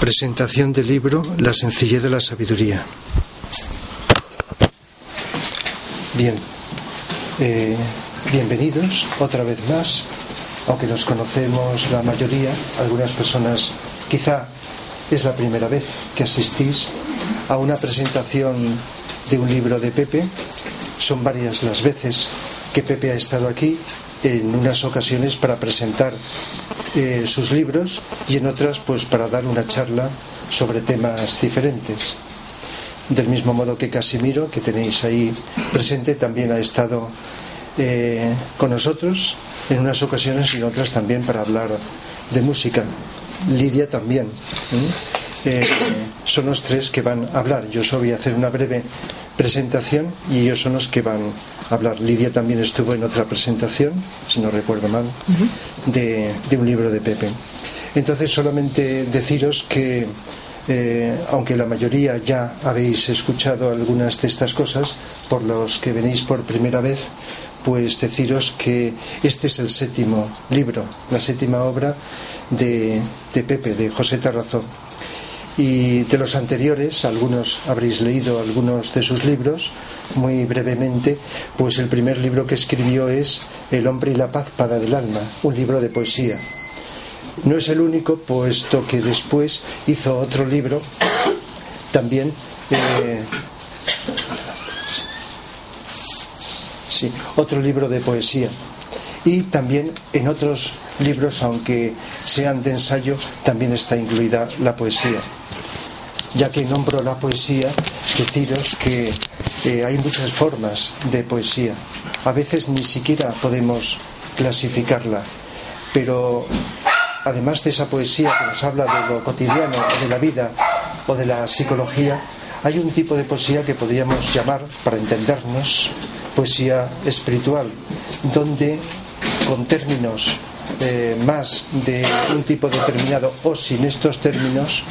Presentación del libro La sencillez de la sabiduría. Bien, eh, bienvenidos otra vez más, aunque nos conocemos la mayoría, algunas personas quizá es la primera vez que asistís a una presentación de un libro de Pepe. Son varias las veces que Pepe ha estado aquí en unas ocasiones para presentar eh, sus libros y en otras pues para dar una charla sobre temas diferentes. Del mismo modo que Casimiro, que tenéis ahí presente, también ha estado eh, con nosotros en unas ocasiones y en otras también para hablar de música. Lidia también. Eh, son los tres que van a hablar. Yo solo voy a hacer una breve presentación y ellos son los que van a hablar. Lidia también estuvo en otra presentación, si no recuerdo mal, de, un libro de Pepe. Entonces, solamente deciros que, eh, aunque la mayoría ya habéis escuchado algunas de estas cosas, por los que venís por primera vez, pues deciros que este es el séptimo libro, la séptima obra de, de Pepe, de José Tarrazó y de los anteriores, algunos habréis leído algunos de sus libros, muy brevemente, pues el primer libro que escribió es El hombre y la paz para del alma, un libro de poesía. No es el único, puesto que después hizo otro libro, también, eh, sí, otro libro de poesía. Y también en otros libros, aunque sean de ensayo, también está incluida la poesía ya que nombro la poesía, deciros que eh, hay muchas formas de poesía. A veces ni siquiera podemos clasificarla, pero además de esa poesía que nos habla de lo cotidiano, de la vida o de la psicología, hay un tipo de poesía que podríamos llamar, para entendernos, poesía espiritual, donde con términos eh, más de un tipo determinado o sin estos términos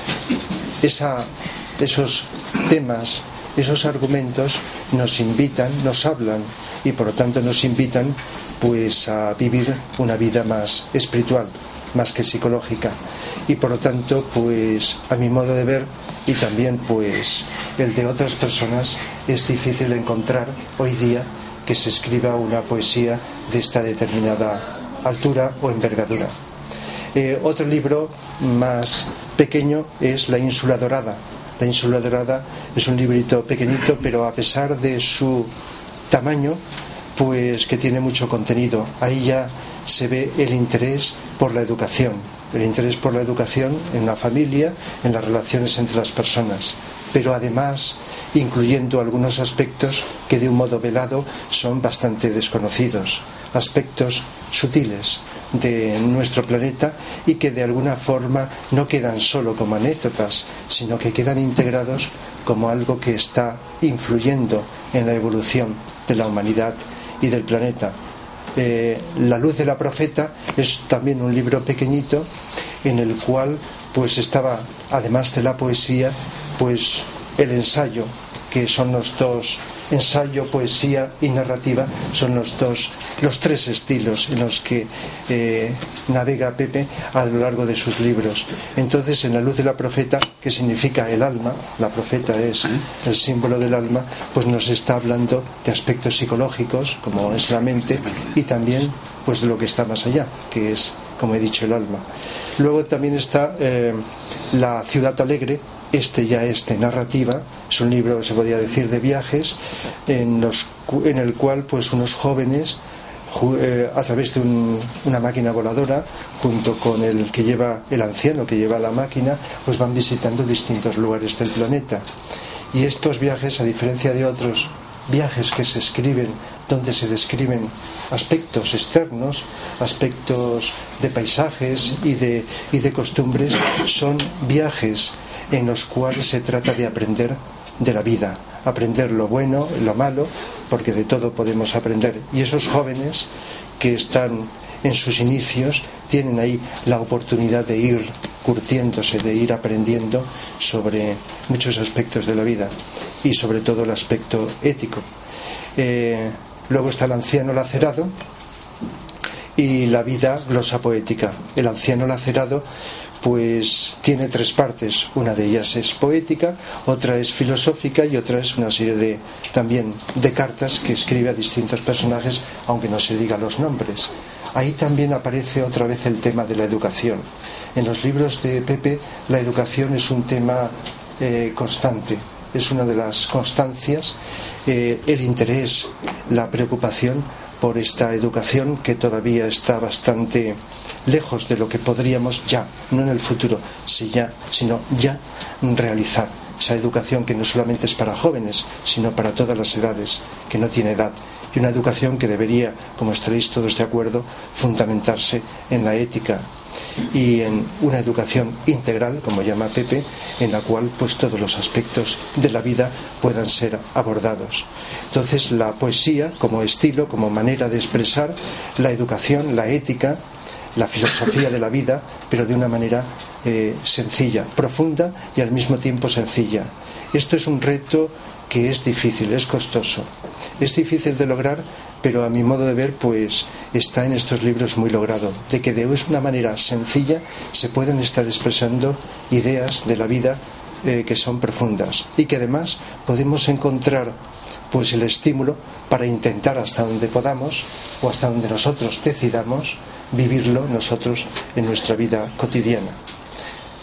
esos temas, esos argumentos nos invitan, nos hablan y por lo tanto nos invitan pues a vivir una vida más espiritual, más que psicológica. Y por lo tanto, pues a mi modo de ver y también pues el de otras personas es difícil encontrar hoy día que se escriba una poesía de esta determinada altura o envergadura. Eh, otro libro más pequeño es La Ínsula Dorada. La Ínsula Dorada es un librito pequeñito, pero a pesar de su tamaño, pues que tiene mucho contenido. Ahí ya se ve el interés por la educación, el interés por la educación en la familia, en las relaciones entre las personas, pero además incluyendo algunos aspectos que de un modo velado son bastante desconocidos, aspectos sutiles de nuestro planeta y que de alguna forma no quedan solo como anécdotas, sino que quedan integrados como algo que está influyendo en la evolución de la humanidad y del planeta. Eh, la luz de la profeta es también un libro pequeñito en el cual pues estaba además de la poesía pues el ensayo que son los dos ensayo, poesía y narrativa son los dos, los tres estilos en los que eh, navega Pepe a lo largo de sus libros. Entonces, en la luz de la profeta, que significa el alma, la profeta es el símbolo del alma, pues nos está hablando de aspectos psicológicos, como es la mente, y también pues de lo que está más allá, que es, como he dicho, el alma. Luego también está eh, La ciudad alegre, este ya es de narrativa, es un libro, se podría decir, de viajes, en, los, en el cual pues unos jóvenes eh, a través de una máquina voladora, junto con el que lleva el anciano que lleva la máquina, pues van visitando distintos lugares del planeta. Y estos viajes, a diferencia de otros viajes que se escriben donde se describen aspectos externos, aspectos de paisajes y de, y de costumbres, son viajes en los cuales se trata de aprender de la vida, aprender lo bueno, lo malo, porque de todo podemos aprender. Y esos jóvenes que están en sus inicios tienen ahí la oportunidad de ir curtiéndose, de ir aprendiendo sobre muchos aspectos de la vida y sobre todo el aspecto ético. Eh, luego está el anciano lacerado y la vida glosa poética. El anciano lacerado pues tiene tres partes. Una de ellas es poética, otra es filosófica y otra es una serie de también de cartas que escribe a distintos personajes, aunque no se diga los nombres. Ahí también aparece otra vez el tema de la educación. En los libros de Pepe la educación es un tema eh, constante, es una de las constancias, eh, el interés, la preocupación por esta educación que todavía está bastante lejos de lo que podríamos ya, no en el futuro, si ya, sino ya realizar. Esa educación que no solamente es para jóvenes, sino para todas las edades, que no tiene edad. Y una educación que debería, como estaréis todos de acuerdo, fundamentarse en la ética y en una educación integral, como llama Pepe, en la cual pues todos los aspectos de la vida puedan ser abordados. Entonces la poesía como estilo, como manera de expresar la educación, la ética, la filosofía de la vida, pero de una manera eh, sencilla, profunda y al mismo tiempo sencilla. Esto es un reto que es difícil, es costoso. Es difícil de lograr, pero a mi modo de ver, pues está en estos libros muy logrado, de que de una manera sencilla se pueden estar expresando ideas de la vida eh, que son profundas y que además podemos encontrar pues el estímulo para intentar hasta donde podamos o hasta donde nosotros decidamos vivirlo nosotros en nuestra vida cotidiana.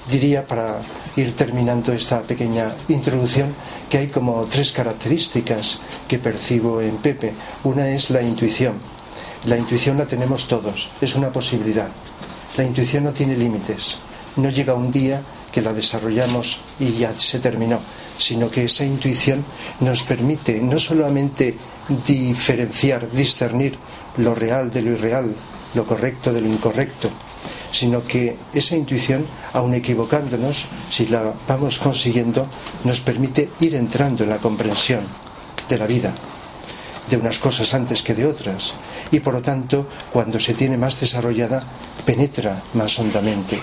Diría, para ir terminando esta pequeña introducción, que hay como tres características que percibo en Pepe. Una es la intuición. La intuición la tenemos todos, es una posibilidad. La intuición no tiene límites. No llega un día que la desarrollamos y ya se terminó, sino que esa intuición nos permite no solamente diferenciar, discernir lo real de lo irreal, lo correcto de lo incorrecto, sino que esa intuición, aun equivocándonos, si la vamos consiguiendo, nos permite ir entrando en la comprensión de la vida, de unas cosas antes que de otras, y por lo tanto, cuando se tiene más desarrollada, penetra más hondamente.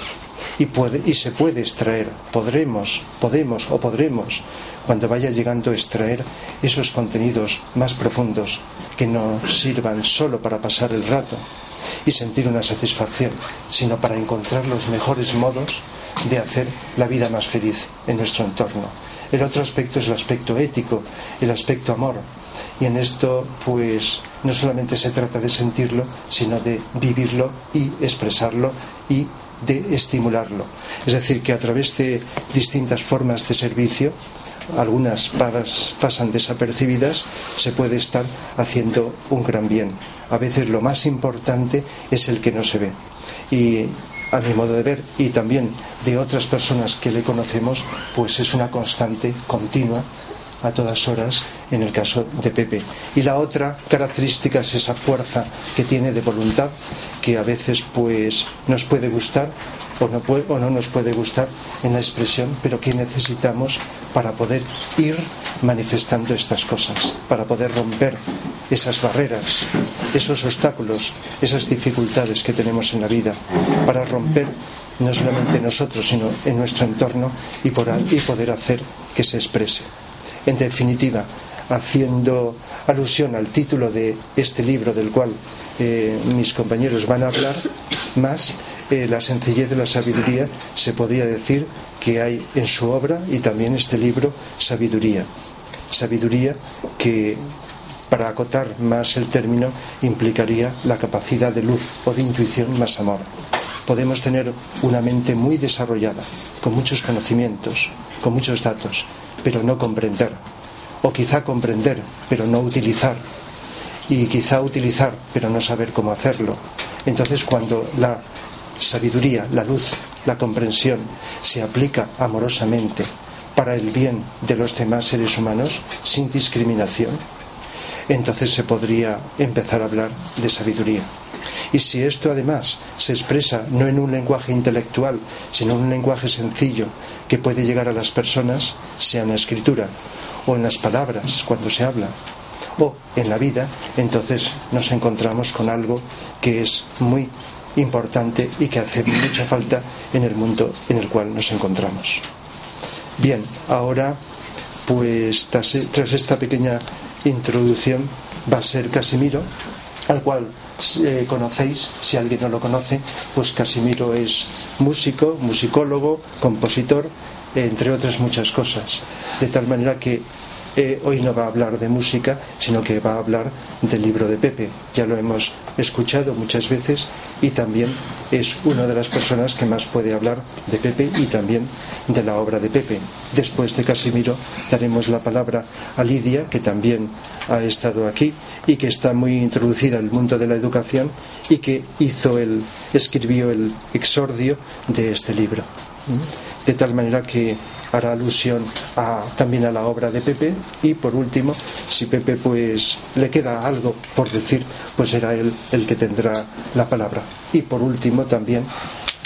Y, puede, y se puede extraer, podremos, podemos o podremos, cuando vaya llegando a extraer esos contenidos más profundos que no sirvan solo para pasar el rato, y sentir una satisfacción, sino para encontrar los mejores modos de hacer la vida más feliz en nuestro entorno. El otro aspecto es el aspecto ético, el aspecto amor. Y en esto, pues, no solamente se trata de sentirlo, sino de vivirlo y expresarlo y de estimularlo. Es decir, que a través de distintas formas de servicio, algunas pasan desapercibidas, se puede estar haciendo un gran bien. A veces lo más importante es el que no se ve. Y a mi modo de ver, y también de otras personas que le conocemos, pues es una constante continua a todas horas en el caso de Pepe. Y la otra característica es esa fuerza que tiene de voluntad que a veces pues nos puede gustar o no, nos puede gustar en la expresión, pero que necesitamos para poder ir manifestando estas cosas, para poder romper esas barreras, esos obstáculos, esas dificultades que tenemos en la vida, para romper no solamente nosotros, sino en nuestro entorno y, y poder hacer que se exprese. En definitiva, haciendo alusión al título de este libro del cual mis compañeros van a hablar, más eh, la sencillez de la sabiduría, se podría decir que hay en su obra y también este libro sabiduría. Sabiduría que, para acotar más el término, implicaría la capacidad de luz o de intuición más amor. Podemos tener una mente muy desarrollada, con muchos conocimientos, con muchos datos, pero no comprender. O quizá comprender, pero no utilizar. Y quizá utilizar, pero no saber cómo hacerlo. Entonces, cuando la sabiduría, la luz, la comprensión se aplica amorosamente para el bien de los demás seres humanos, sin discriminación, entonces se podría empezar a hablar de sabiduría. Y si esto además se expresa no en un lenguaje intelectual, sino en un lenguaje sencillo que puede llegar a las personas, sea en la escritura o en las palabras cuando se habla, o en la vida, entonces nos encontramos con algo que es muy importante y que hace mucha falta en el mundo en el cual nos encontramos. Bien, ahora pues tras, esta pequeña introducción va a ser Casimiro, al cual eh, conocéis, si alguien no lo conoce, pues Casimiro es músico, musicólogo, compositor, entre otras muchas cosas. De tal manera que hoy no va a hablar de música, sino que va a hablar del libro de Pepe. Ya lo hemos escuchado muchas veces y también es una de las personas que más puede hablar de Pepe y también de la obra de Pepe. Después de Casimiro daremos la palabra a Lidia, que también ha estado aquí y que está muy introducida el mundo de la educación y que hizo el, escribió el exordio de este libro. De tal manera que hará alusión también a la obra de Pepe. Y por último si Pepe pues le queda algo por decir pues será él el que tendrá la palabra. Y por último también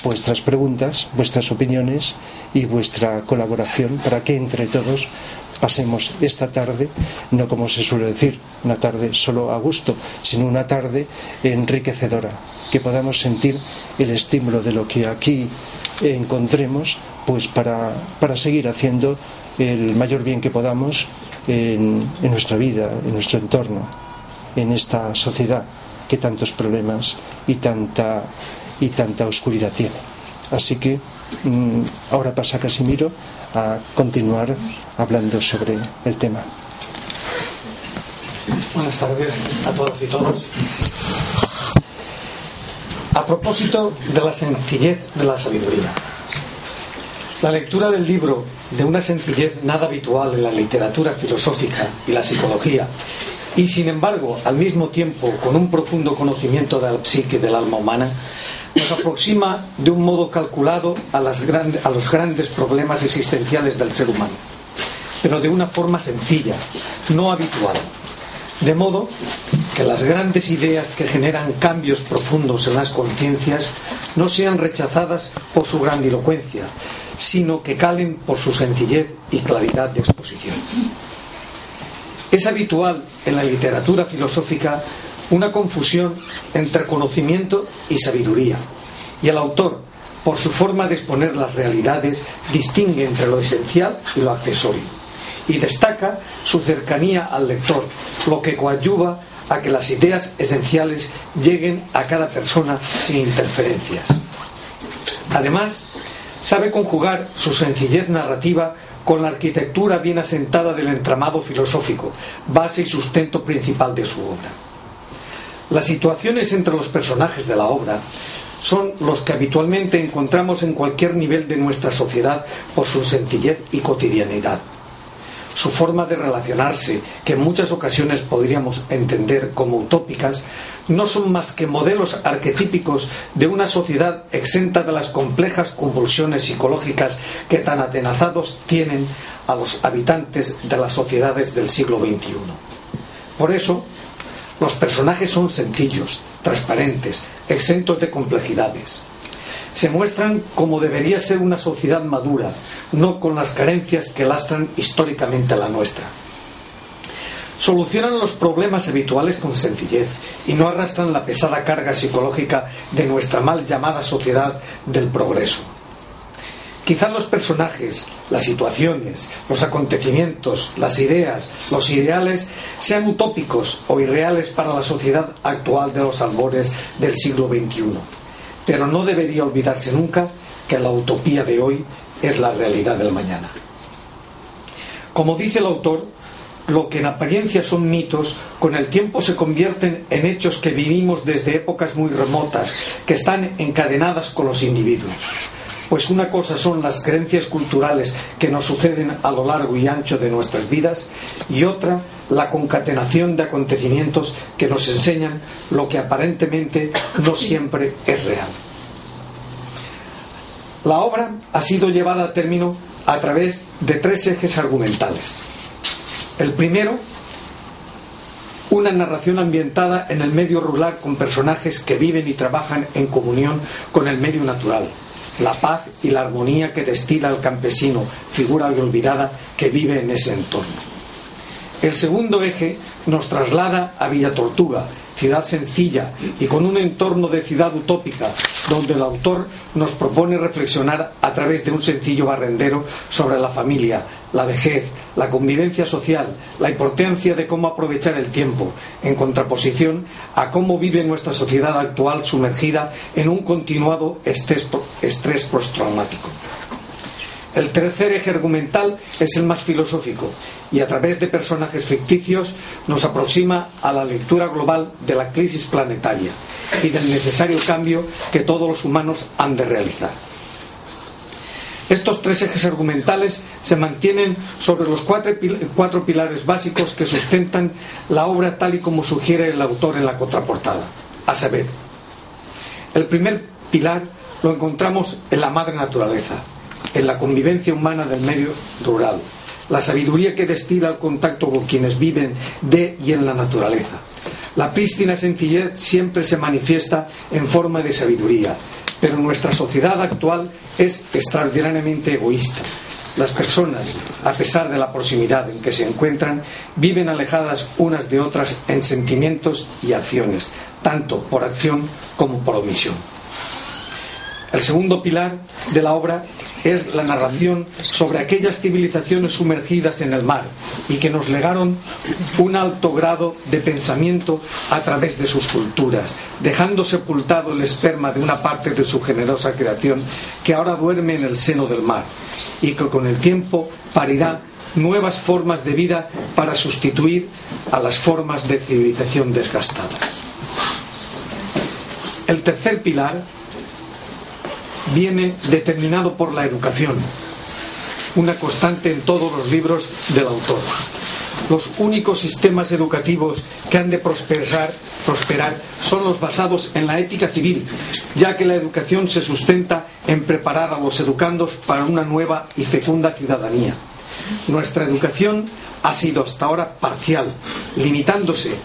vuestras preguntas, vuestras opiniones y vuestra colaboración para que entre todos pasemos esta tarde, no como se suele decir, una tarde solo a gusto, sino una tarde enriquecedora, que podamos sentir el estímulo de lo que aquí encontremos pues para, para seguir haciendo el mayor bien que podamos en, en nuestra vida, en nuestro entorno, en esta sociedad que tantos problemas y tanta, y tanta oscuridad tiene. Así que mm, ahora pasa Casimiro a continuar hablando sobre el tema. Buenas tardes a todas y todos. A propósito de la sencillez de la sabiduría. La lectura del libro, de una sencillez nada habitual en la literatura filosófica y la psicología, y sin embargo, al mismo tiempo, con un profundo conocimiento de la psique del alma humana, nos aproxima de un modo calculado a, los grandes problemas existenciales del ser humano, pero de una forma sencilla, no habitual. De modo que las grandes ideas que generan cambios profundos en las conciencias no sean rechazadas por su grandilocuencia, sino que calen por su sencillez y claridad de exposición. Es habitual en la literatura filosófica una confusión entre conocimiento y sabiduría, y el autor, por su forma de exponer las realidades, distingue entre lo esencial y lo accesorio, y destaca su cercanía al lector, lo que coadyuva a que las ideas esenciales lleguen a cada persona sin interferencias. Además, sabe conjugar su sencillez narrativa con la arquitectura bien asentada del entramado filosófico, base y sustento principal de su obra. Las situaciones entre los personajes de la obra son los que habitualmente encontramos en cualquier nivel de nuestra sociedad por su sencillez y cotidianidad su forma de relacionarse, que en muchas ocasiones podríamos entender como utópicas, no son más que modelos arquetípicos de una sociedad exenta de las complejas convulsiones psicológicas que tan atenazados tienen a los habitantes de las sociedades del siglo XXI. Por eso, los personajes son sencillos, transparentes, exentos de complejidades se muestran como debería ser una sociedad madura, no con las carencias que lastran históricamente a la nuestra. Solucionan los problemas habituales con sencillez y no arrastran la pesada carga psicológica de nuestra mal llamada sociedad del progreso. Quizás los personajes, las situaciones, los acontecimientos, las ideas, los ideales sean utópicos o irreales para la sociedad actual de los albores del siglo XXI pero no debería olvidarse nunca que la utopía de hoy es la realidad del mañana. Como dice el autor, lo que en apariencia son mitos, con el tiempo se convierten en hechos que vivimos desde épocas muy remotas, que están encadenadas con los individuos. Pues una cosa son las creencias culturales que nos suceden a lo largo y ancho de nuestras vidas y otra la concatenación de acontecimientos que nos enseñan lo que aparentemente no siempre es real. La obra ha sido llevada a término a través de tres ejes argumentales. El primero, una narración ambientada en el medio rural con personajes que viven y trabajan en comunión con el medio natural. La paz y la armonía que destila el campesino, figura olvidada que vive en ese entorno. El segundo eje nos traslada a Villa Tortuga, ciudad sencilla y con un entorno de ciudad utópica, donde el autor nos propone reflexionar a través de un sencillo barrendero sobre la familia, la vejez, la convivencia social, la importancia de cómo aprovechar el tiempo, en contraposición a cómo vive nuestra sociedad actual sumergida en un continuado estrés, estrés postraumático. El tercer eje argumental es el más filosófico y a través de personajes ficticios nos aproxima a la lectura global de la crisis planetaria y del necesario cambio que todos los humanos han de realizar. Estos tres ejes argumentales se mantienen sobre los cuatro, pilares básicos que sustentan la obra tal y como sugiere el autor en la contraportada, a saber, el primer pilar lo encontramos en la madre naturaleza, en la convivencia humana del medio rural, la sabiduría que destila el contacto con quienes viven de y en la naturaleza. La prístina sencillez siempre se manifiesta en forma de sabiduría, pero nuestra sociedad actual es extraordinariamente egoísta. Las personas, a pesar de la proximidad en que se encuentran, viven alejadas unas de otras en sentimientos y acciones, tanto por acción como por omisión. El segundo pilar de la obra es la narración sobre aquellas civilizaciones sumergidas en el mar y que nos legaron un alto grado de pensamiento a través de sus culturas, dejando sepultado el esperma de una parte de su generosa creación que ahora duerme en el seno del mar y que con el tiempo parirá nuevas formas de vida para sustituir a las formas de civilización desgastadas. El tercer pilar viene determinado por la educación, una constante en todos los libros del autor. Los únicos sistemas educativos que han de prosperar, prosperar son los basados en la ética civil, ya que la educación se sustenta en preparar a los educandos para una nueva y fecunda ciudadanía. Nuestra educación ha sido hasta ahora parcial, limitándose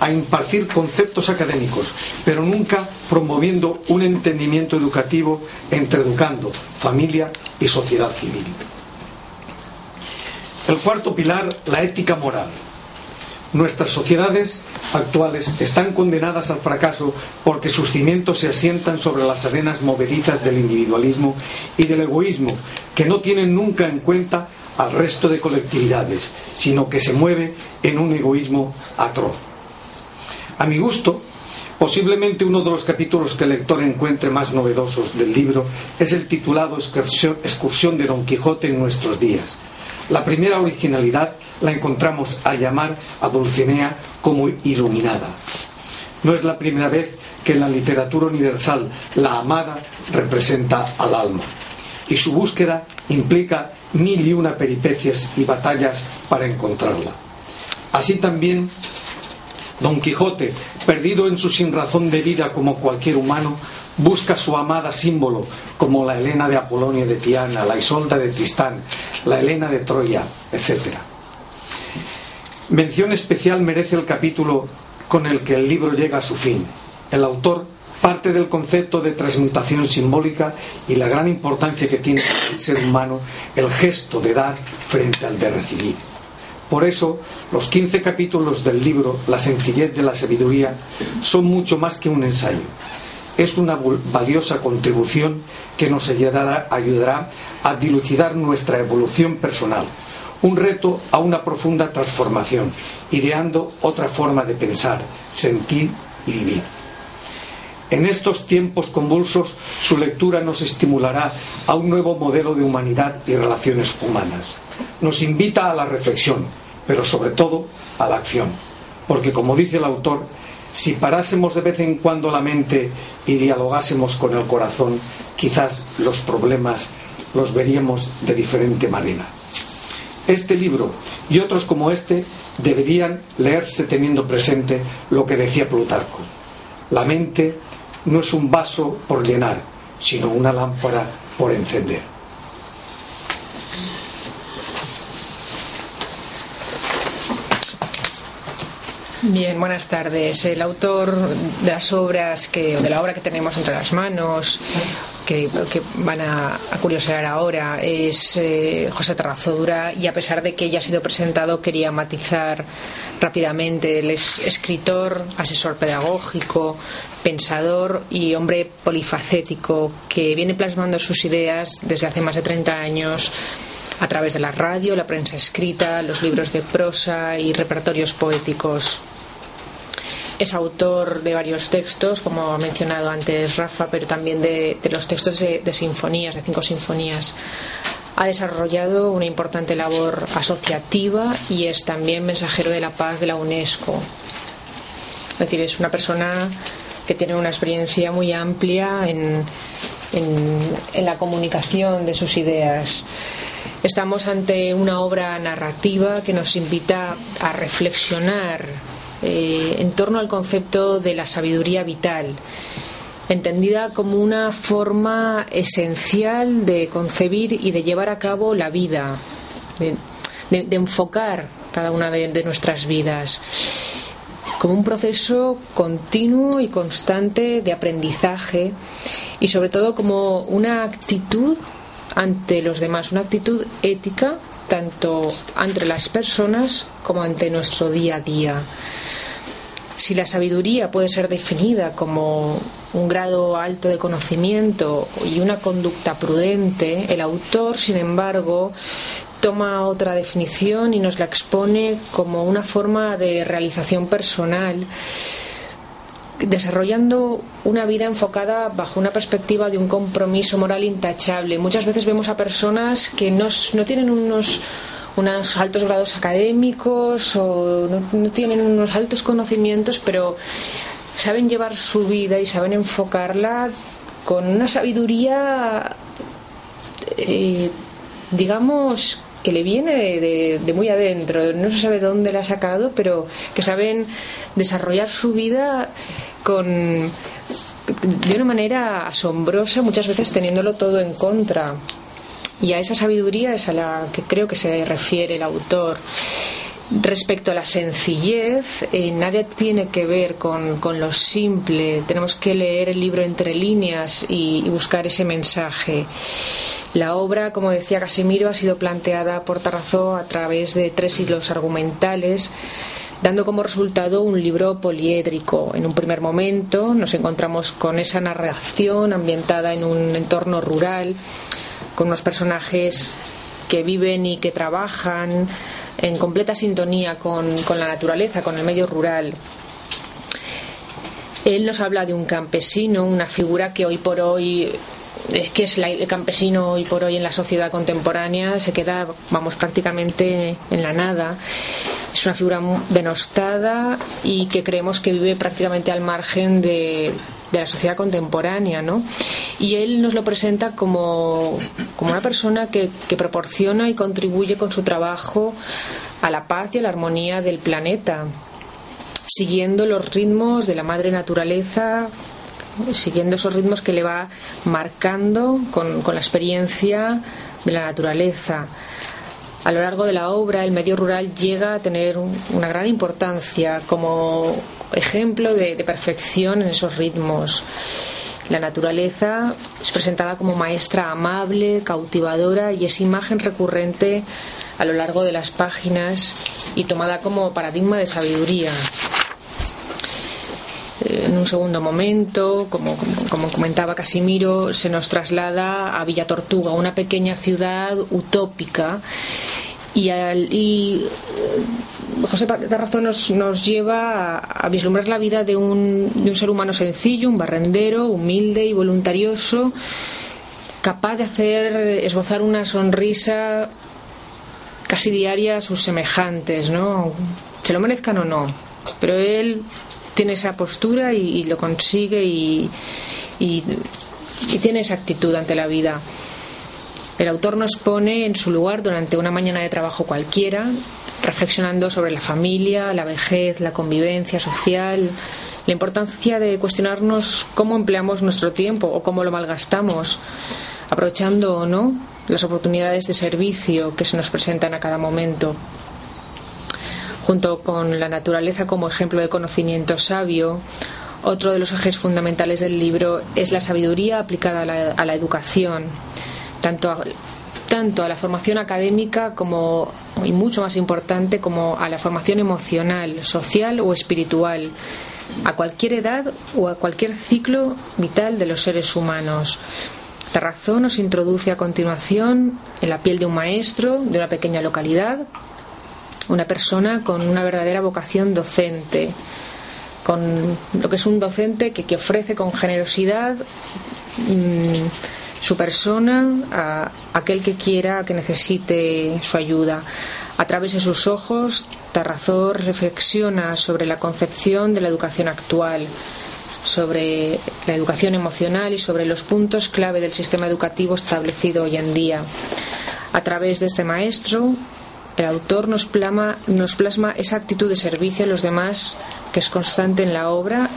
a impartir conceptos académicos, pero nunca promoviendo un entendimiento educativo entre educando, familia y sociedad civil. El cuarto pilar, la ética moral. Nuestras sociedades actuales están condenadas al fracaso porque sus cimientos se asientan sobre las arenas movedizas del individualismo y del egoísmo, que no tienen nunca en cuenta al resto de colectividades, sino que se mueve en un egoísmo atroz. A mi gusto, posiblemente uno de los capítulos que el lector encuentre más novedosos del libro es el titulado Excursión de Don Quijote en nuestros días. La primera originalidad la encontramos al llamar a Dulcinea como iluminada. No es la primera vez que en la literatura universal la amada representa al alma y su búsqueda implica mil y una peripecias y batallas para encontrarla. Así también Don Quijote, perdido en su sinrazón de vida como cualquier humano, busca su amada símbolo, como la Helena de Apolonia de Tiana, la Isolda de Tristán, la Helena de Troya, etc. Mención especial merece el capítulo con el que el libro llega a su fin. El autor parte del concepto de transmutación simbólica y la gran importancia que tiene para el ser humano el gesto de dar frente al de recibir. Por eso, los 15 capítulos del libro La sencillez de la sabiduría son mucho más que un ensayo. Es una valiosa contribución que nos ayudará, a dilucidar nuestra evolución personal, un reto a una profunda transformación, ideando otra forma de pensar, sentir y vivir. En estos tiempos convulsos, su lectura nos estimulará a un nuevo modelo de humanidad y relaciones humanas. Nos invita a la reflexión, pero sobre todo a la acción. Porque, como dice el autor, si parásemos de vez en cuando la mente y dialogásemos con el corazón, quizás los problemas los veríamos de diferente manera. Este libro y otros como este deberían leerse teniendo presente lo que decía Plutarco. La mente no es un vaso por llenar, sino una lámpara por encender. Bien, buenas tardes. El autor de las obras que, de la obra que tenemos entre las manos, que, van a, curiosear ahora, es eh, José Terrazodura y a pesar de que ya ha sido presentado, quería matizar rápidamente. Él es escritor, asesor pedagógico, pensador y hombre polifacético que viene plasmando sus ideas desde hace más de 30 años a través de la radio, la prensa escrita, los libros de prosa y repertorios poéticos. Es autor de varios textos, como ha mencionado antes Rafa, pero también de, los textos de, sinfonías, de cinco sinfonías. Ha desarrollado una importante labor asociativa y es también mensajero de la paz de la UNESCO. Es decir, es una persona que tiene una experiencia muy amplia en, la comunicación de sus ideas. Estamos ante una obra narrativa que nos invita a reflexionar eh, en torno al concepto de la sabiduría vital, entendida como una forma esencial de concebir y de llevar a cabo la vida, de, enfocar cada una de nuestras vidas como un proceso continuo y constante de aprendizaje y sobre todo como una actitud ante los demás, una actitud ética tanto entre las personas como ante nuestro día a día. Si la sabiduría puede ser definida como un grado alto de conocimiento y una conducta prudente, el autor, sin embargo, toma otra definición y nos la expone como una forma de realización personal desarrollando una vida enfocada bajo una perspectiva de un compromiso moral intachable. Muchas veces vemos a personas que no, tienen unos, unos altos grados académicos o no, tienen unos altos conocimientos, pero saben llevar su vida y saben enfocarla con una sabiduría, eh, digamos, que le viene de, de, muy adentro, no se sabe dónde la ha sacado, pero que saben desarrollar su vida con de una manera asombrosa, muchas veces teniéndolo todo en contra. Y a esa sabiduría es a la que creo que se refiere el autor. Respecto a la sencillez, eh, nadie tiene que ver con, lo simple. Tenemos que leer el libro entre líneas y, y, buscar ese mensaje. La obra, como decía Casimiro, ha sido planteada por Tarrazó a través de tres hilos argumentales dando como resultado un libro poliédrico. En un primer momento nos encontramos con esa narración ambientada en un entorno rural, con unos personajes que viven y que trabajan en completa sintonía con, la naturaleza, con el medio rural. Él nos habla de un campesino, una figura que hoy por hoy es que es el campesino hoy por hoy en la sociedad contemporánea se queda, vamos, prácticamente en la nada. Es una figura denostada y que creemos que vive prácticamente al margen de, la sociedad contemporánea, ¿no? Y él nos lo presenta como, una persona que, que proporciona y contribuye con su trabajo a la paz y a la armonía del planeta, siguiendo los ritmos de la madre naturaleza siguiendo esos ritmos que le va marcando con, la experiencia de la naturaleza. A lo largo de la obra, el medio rural llega a tener una gran importancia como ejemplo de, de perfección en esos ritmos. La naturaleza es presentada como maestra amable, cautivadora y es imagen recurrente a lo largo de las páginas y tomada como paradigma de sabiduría en un segundo momento, como, como, comentaba Casimiro, se nos traslada a Villa Tortuga, una pequeña ciudad utópica. Y, y eh, José Tarrazón nos, nos lleva a, vislumbrar la vida de un, de un ser humano sencillo, un barrendero, humilde y voluntarioso, capaz de hacer esbozar una sonrisa casi diaria a sus semejantes, ¿no? Se lo merezcan o no. Pero él tiene esa postura y, lo consigue y, y, tiene esa actitud ante la vida. El autor nos pone en su lugar durante una mañana de trabajo cualquiera, reflexionando sobre la familia, la vejez, la convivencia social, la importancia de cuestionarnos cómo empleamos nuestro tiempo o cómo lo malgastamos, aprovechando o no las oportunidades de servicio que se nos presentan a cada momento. Junto con la naturaleza como ejemplo de conocimiento sabio. Otro de los ejes fundamentales del libro es la sabiduría aplicada a la, educación, tanto a, tanto a la formación académica como, y mucho más importante, como a la formación emocional, social o espiritual, a cualquier edad o a cualquier ciclo vital de los seres humanos. Tarrazón nos introduce a continuación en la piel de un maestro de una pequeña localidad, una persona con una verdadera vocación docente, con lo que es un docente que, ofrece con generosidad mm, su persona a aquel que quiera, que necesite su ayuda. A través de sus ojos, Tarrazón reflexiona sobre la concepción de la educación actual, sobre la educación emocional y sobre los puntos clave del sistema educativo establecido hoy en día. A través de este maestro, el autor nos, plasma esa actitud de servicio a los demás que es constante en la obra,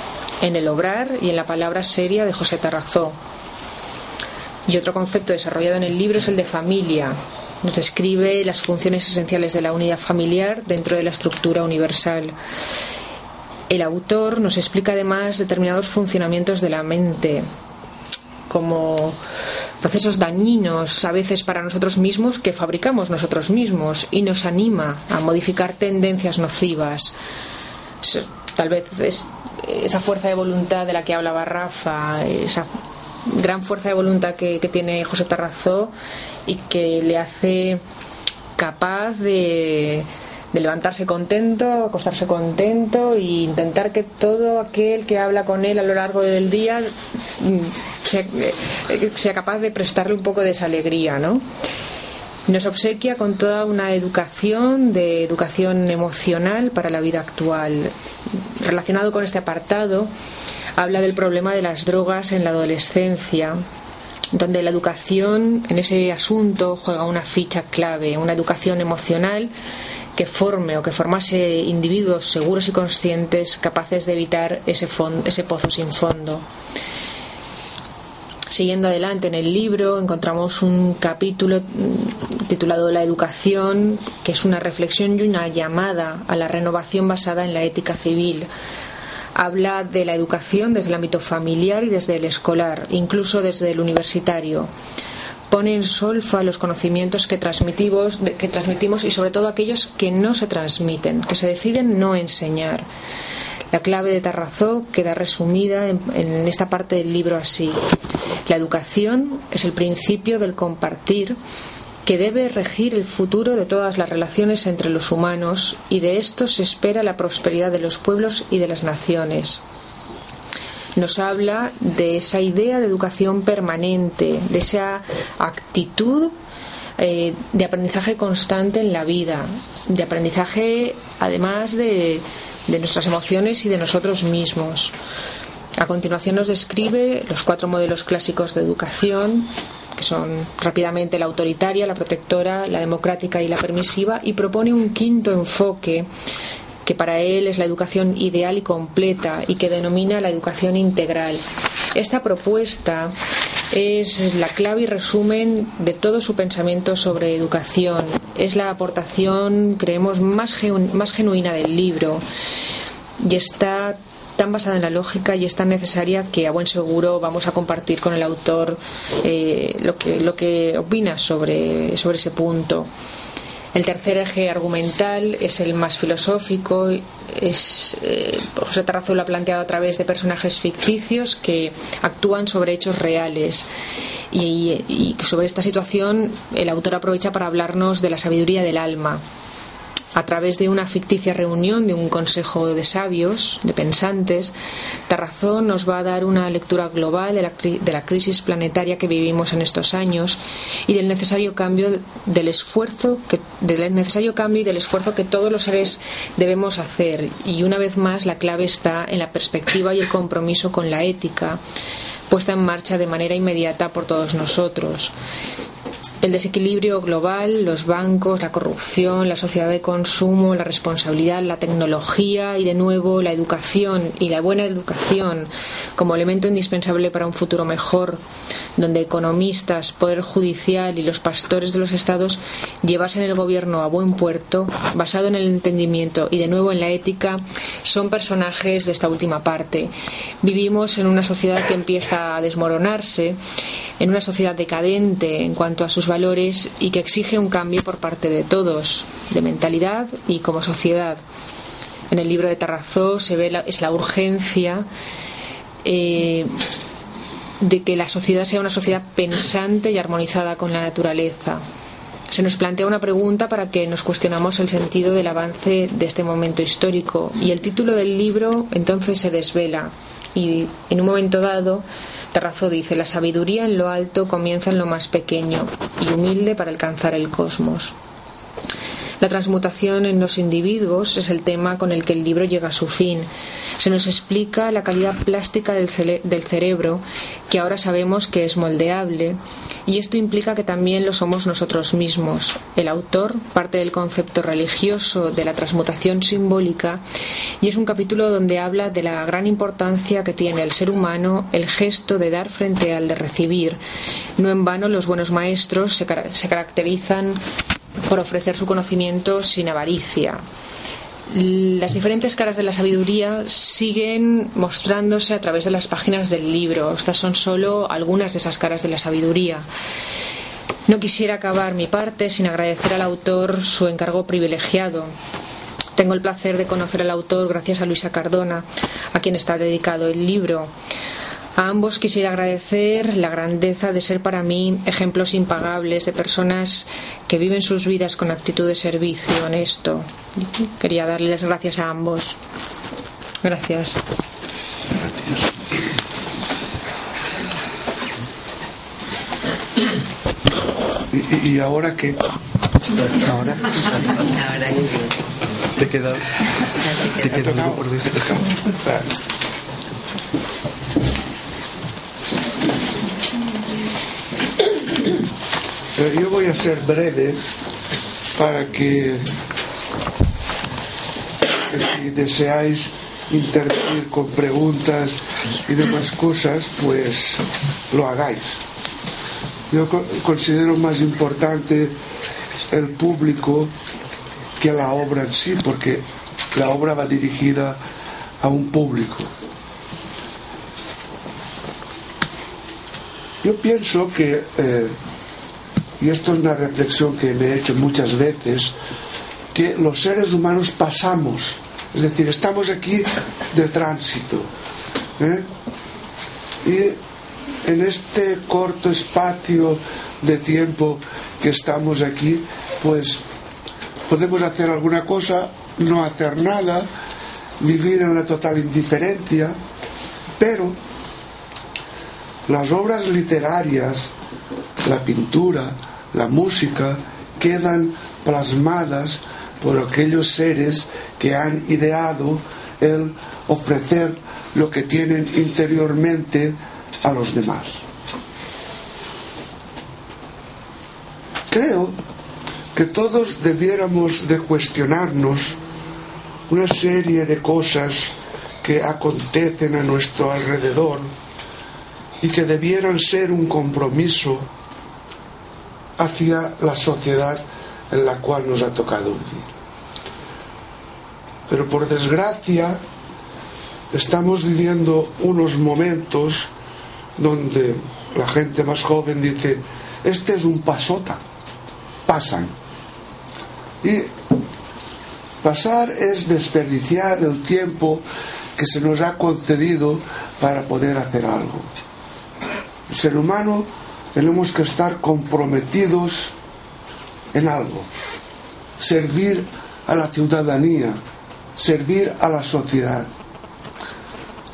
en el obrar y en la palabra seria de José Tarrazó. Y otro concepto desarrollado en el libro es el de familia. Nos describe las funciones esenciales de la unidad familiar dentro de la estructura universal. El autor nos explica además determinados funcionamientos de la mente, como procesos dañinos a veces para nosotros mismos que fabricamos nosotros mismos y nos anima a modificar tendencias nocivas. Tal vez es esa fuerza de voluntad de la que hablaba Rafa, esa gran fuerza de voluntad que, que tiene José Tarrazó y que le hace capaz de de levantarse contento, acostarse contento e intentar que todo aquel que habla con él a lo largo del día mm, eh, sea, capaz de prestarle un poco de esa alegría, ¿no? Nos obsequia con toda una educación de educación emocional para la vida actual. Relacionado con este apartado, habla del problema de las drogas en la adolescencia, donde la educación en ese asunto juega una ficha clave, una educación emocional que forme o que formase individuos seguros y conscientes capaces de evitar ese, ese pozo sin fondo. Siguiendo adelante en el libro encontramos un capítulo titulado La educación, que es una reflexión y una llamada a la renovación basada en la ética civil. Habla de la educación desde el ámbito familiar y desde el escolar, incluso desde el universitario pone en solfa los conocimientos que transmitimos, que transmitimos y sobre todo aquellos que no se transmiten, que se deciden no enseñar. La clave de Tarrazó queda resumida en, en, esta parte del libro así. La educación es el principio del compartir que debe regir el futuro de todas las relaciones entre los humanos y de esto se espera la prosperidad de los pueblos y de las naciones nos habla de esa idea de educación permanente, de esa actitud eh, de aprendizaje constante en la vida, de aprendizaje además de, de nuestras emociones y de nosotros mismos. A continuación nos describe los cuatro modelos clásicos de educación, que son rápidamente la autoritaria, la protectora, la democrática y la permisiva, y propone un quinto enfoque que para él es la educación ideal y completa y que denomina la educación integral. Esta propuesta es la clave y resumen de todo su pensamiento sobre educación. Es la aportación, creemos, más, más genuina del libro y está tan basada en la lógica y es tan necesaria que a buen seguro vamos a compartir con el autor eh, lo, que, lo que opina sobre, sobre ese punto. El tercer eje argumental es el más filosófico. Es, eh, José Tarrazo lo ha planteado a través de personajes ficticios que actúan sobre hechos reales. Y, y sobre esta situación el autor aprovecha para hablarnos de la sabiduría del alma, a través de una ficticia reunión de un consejo de sabios, de pensantes, Tarrazón nos va a dar una lectura global de la, de la, crisis planetaria que vivimos en estos años y del necesario cambio del esfuerzo que, del necesario cambio y del esfuerzo que todos los seres debemos hacer. Y una vez más la clave está en la perspectiva y el compromiso con la ética puesta en marcha de manera inmediata por todos nosotros. El desequilibrio global, los bancos, la corrupción, la sociedad de consumo, la responsabilidad, la tecnología y de nuevo la educación y la buena educación como elemento indispensable para un futuro mejor, donde economistas, poder judicial y los pastores de los estados llevasen el gobierno a buen puerto, basado en el entendimiento y de nuevo en la ética, son personajes de esta última parte. Vivimos en una sociedad que empieza a desmoronarse, en una sociedad decadente en cuanto a sus valores y que exige un cambio por parte de todos, de mentalidad y como sociedad. En el libro de Tarrazó se ve la, es la urgencia eh, de que la sociedad sea una sociedad pensante y armonizada con la naturaleza. Se nos plantea una pregunta para que nos cuestionamos el sentido del avance de este momento histórico y el título del libro entonces se desvela y en un momento dado Terrazo dice, la sabiduría en lo alto comienza en lo más pequeño y humilde para alcanzar el cosmos. La transmutación en los individuos es el tema con el que el libro llega a su fin. Se nos explica la calidad plástica del, cerebro, que ahora sabemos que es moldeable, y esto implica que también lo somos nosotros mismos. El autor parte del concepto religioso de la transmutación simbólica y es un capítulo donde habla de la gran importancia que tiene el ser humano el gesto de dar frente al de recibir. No en vano los buenos maestros se, se caracterizan por ofrecer su conocimiento sin avaricia. Las diferentes caras de la sabiduría siguen mostrándose a través de las páginas del libro. Estas son solo algunas de esas caras de la sabiduría. No quisiera acabar mi parte sin agradecer al autor su encargo privilegiado. Tengo el placer de conocer al autor gracias a Luisa Cardona, a quien está dedicado el libro. A ambos quisiera agradecer la grandeza de ser para mí ejemplos impagables de personas que viven sus vidas con actitud de servicio honesto. Quería darles gracias a ambos. Gracias. ¿Y, y ahora qué? Ahora. Ahora te queda. Te queda algo por decir. Yo voy a ser breve para que si deseáis intervenir con preguntas y demás cosas, pues lo hagáis. Yo considero más importante el público que la obra en sí, porque la obra va dirigida a un público. Yo pienso que eh, y esto es una reflexión que me he hecho muchas veces, que los seres humanos pasamos, es decir, estamos aquí de tránsito. ¿eh? Y en este corto espacio de tiempo que estamos aquí, pues podemos hacer alguna cosa, no hacer nada, vivir en la total indiferencia, pero las obras literarias, la pintura, la música quedan plasmadas por aquellos seres que han ideado el ofrecer lo que tienen interiormente a los demás. Creo que todos debiéramos de cuestionarnos una serie de cosas que acontecen a nuestro alrededor y que debieran ser un compromiso hacia la sociedad en la cual nos ha tocado vivir. Pero por desgracia estamos viviendo unos momentos donde la gente más joven dice, este es un pasota, pasan. Y pasar es desperdiciar el tiempo que se nos ha concedido para poder hacer algo. El ser humano tenemos que estar comprometidos en algo, servir a la ciudadanía, servir a la sociedad.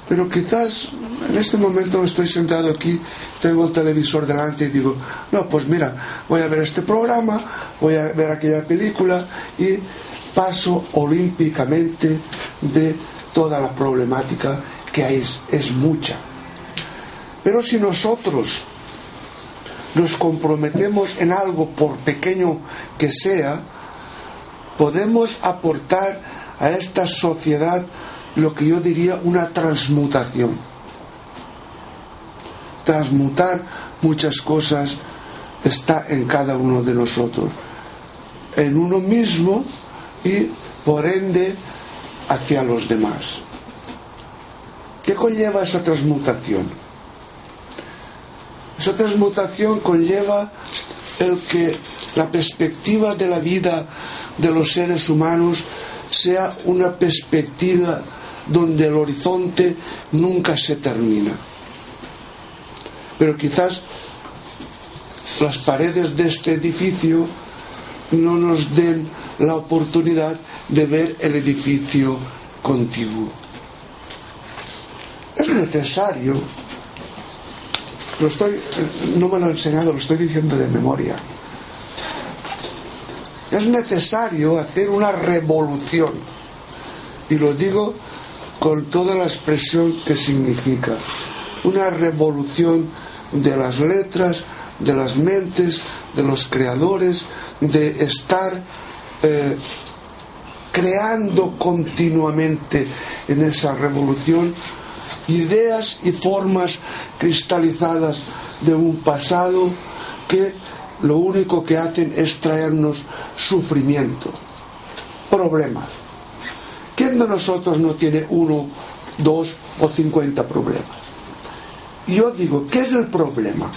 Pero quizás en este momento estoy sentado aquí, tengo el televisor delante y digo, no, pues mira, voy a ver este programa, voy a ver aquella película y paso olímpicamente de toda la problemática que hay, es mucha. Pero si nosotros nos comprometemos en algo, por pequeño que sea, podemos aportar a esta sociedad lo que yo diría una transmutación. Transmutar muchas cosas está en cada uno de nosotros, en uno mismo y por ende hacia los demás. ¿Qué conlleva esa transmutación? Esa transmutación conlleva el que la perspectiva de la vida de los seres humanos sea una perspectiva donde el horizonte nunca se termina. Pero quizás las paredes de este edificio no nos den la oportunidad de ver el edificio contiguo. Es necesario, lo estoy, no me lo he enseñado, lo estoy diciendo de memoria, es necesario hacer una revolución. Y lo digo con toda la expresión que significa. Una revolución de las letras, de las mentes, de los creadores, de estar eh, creando continuamente en esa revolución ideas y formas cristalizadas de un pasado que lo único que hacen es traernos sufrimiento, problemas. ¿Quién de nosotros no tiene uno, dos o cincuenta problemas? Yo digo, ¿qué es el problema?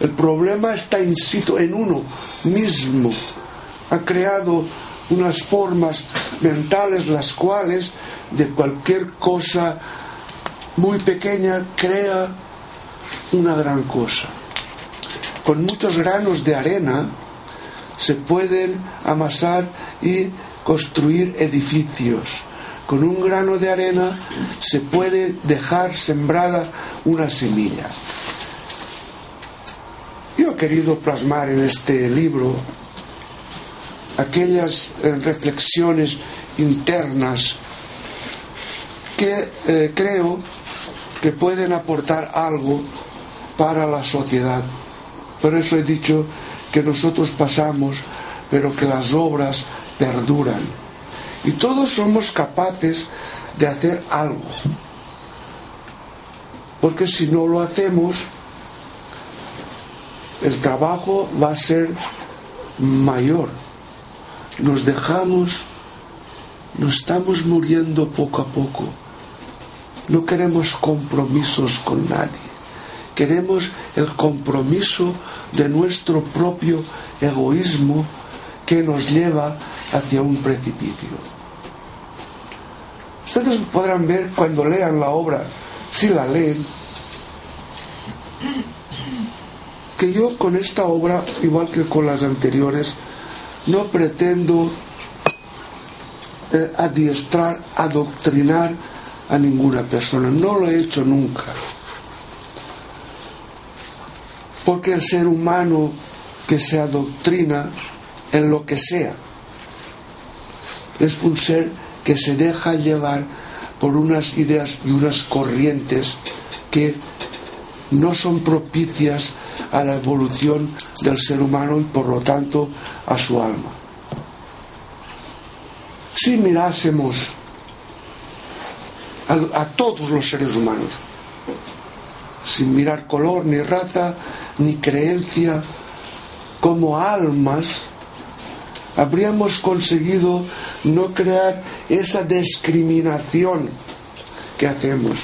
El problema está in situ en uno mismo. Ha creado unas formas mentales las cuales de cualquier cosa muy pequeña crea una gran cosa con muchos granos de arena se pueden amasar y construir edificios. Con un grano de arena se puede dejar sembrada una semilla. Yo he querido plasmar en este libro aquellas eh, reflexiones internas que eh, creo que pueden aportar algo para la sociedad por eso he dicho que nosotros pasamos, pero que las obras perduran. Y todos somos capaces de hacer algo. Porque si no lo hacemos, el trabajo va a ser mayor. Nos dejamos, nos estamos muriendo poco a poco. No queremos compromisos con nadie queremos el compromiso de nuestro propio egoísmo que nos lleva hacia un precipicio. Ustedes podrán ver cuando lean la obra, si la leen, que yo con esta obra, igual que con las anteriores, no pretendo eh, adiestrar, adoctrinar a ninguna persona. No lo he hecho nunca porque el ser humano que se adoctrina en lo que sea es un ser que se deja llevar por unas ideas y unas corrientes que no son propicias a la evolución del ser humano y por lo tanto a su alma. Si mirásemos a, todos los seres humanos, sin mirar color ni raza, ni creencia como almas, habríamos conseguido no crear esa discriminación que hacemos.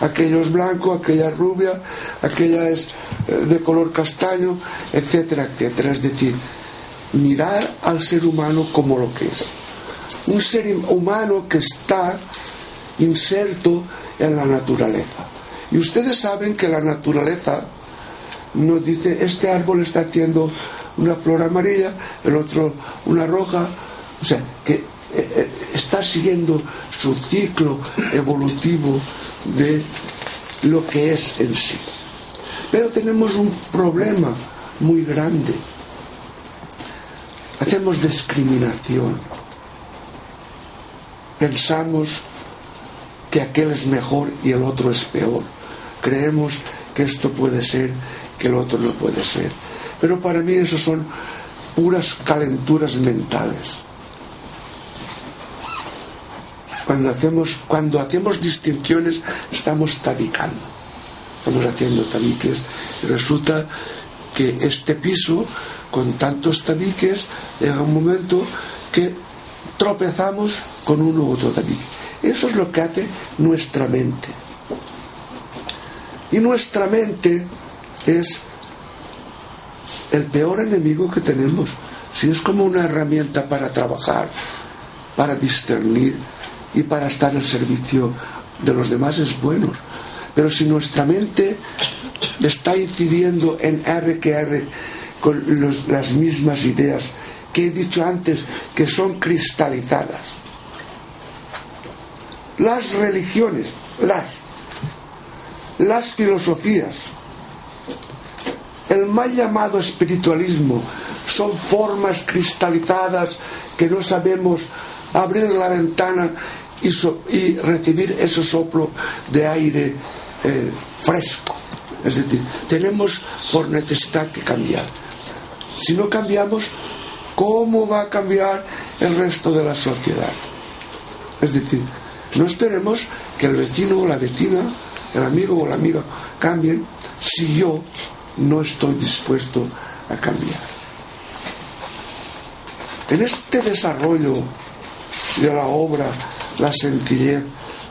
Aquello es blanco, aquella es rubia, aquella es eh, de color castaño, etcétera, etcétera. Es decir, mirar al ser humano como lo que es. Un ser humano que está inserto en la naturaleza. Y ustedes saben que la naturaleza nos dice, este árbol está haciendo una flor amarilla, el otro una roja, o sea, que eh, eh, está siguiendo su ciclo evolutivo de lo que es en sí. Pero tenemos un problema muy grande. Hacemos discriminación. Pensamos que aquel es mejor y el otro es peor. Creemos que esto puede ser, que el otro no puede ser. Pero para mí eso son puras calenturas mentales. Cuando hacemos, cuando hacemos distinciones estamos tabicando. Estamos haciendo tabiques y resulta que este piso con tantos tabiques llega un momento que tropezamos con uno u otro tabique. Eso es lo que hace nuestra mente. Y nuestra mente es el peor enemigo que tenemos. Si es como una herramienta para trabajar, para discernir y para estar al servicio de los demás es bueno. Pero si nuestra mente está incidiendo en R que R con las mismas ideas que he dicho antes, que son cristalizadas, las religiones, las, las filosofías, el mal llamado espiritualismo son formas cristalizadas que no sabemos abrir la ventana y, recibir ese soplo de aire eh, fresco. Es decir, tenemos por necesidad que cambiar. Si no cambiamos, ¿cómo va a cambiar el resto de la sociedad? Es decir, no esperemos que el vecino o la vecina, el amigo o la amiga cambien si yo no estoy dispuesto a cambiar. En este desarrollo de la obra, la sencillez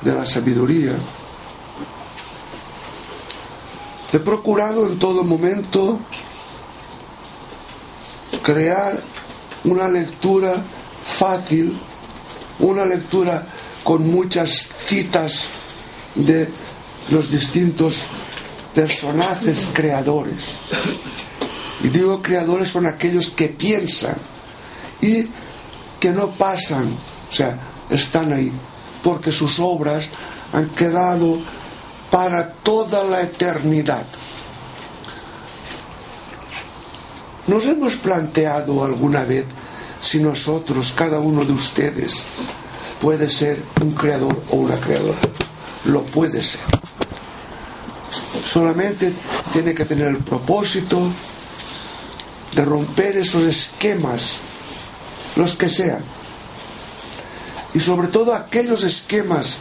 de la sabiduría, he procurado en todo momento crear una lectura fácil, una lectura con muchas citas de los distintos personajes creadores. Y digo creadores son aquellos que piensan y que no pasan, o sea, están ahí, porque sus obras han quedado para toda la eternidad. ¿Nos hemos planteado alguna vez si nosotros, cada uno de ustedes, puede ser un creador o una creadora? Lo puede ser. Solamente tiene que tener el propósito de romper esos esquemas, los que sean. Y sobre todo aquellos esquemas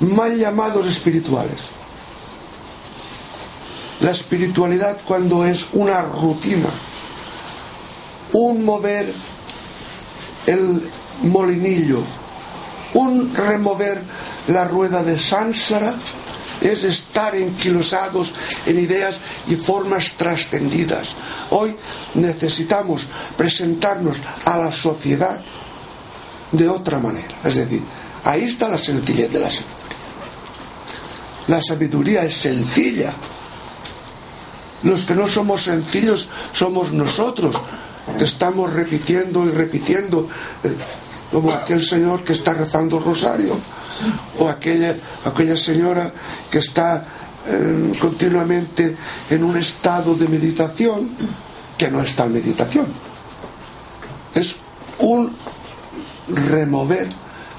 mal llamados espirituales. La espiritualidad cuando es una rutina, un mover el molinillo, un remover la rueda de sánsara, es estar enquilosados en ideas y formas trascendidas. Hoy necesitamos presentarnos a la sociedad de otra manera. Es decir, ahí está la sencillez de la sabiduría. La sabiduría es sencilla. Los que no somos sencillos somos nosotros, que estamos repitiendo y repitiendo, eh, como aquel señor que está rezando el rosario o aquella, aquella señora que está eh, continuamente en un estado de meditación que no está en meditación. Es un remover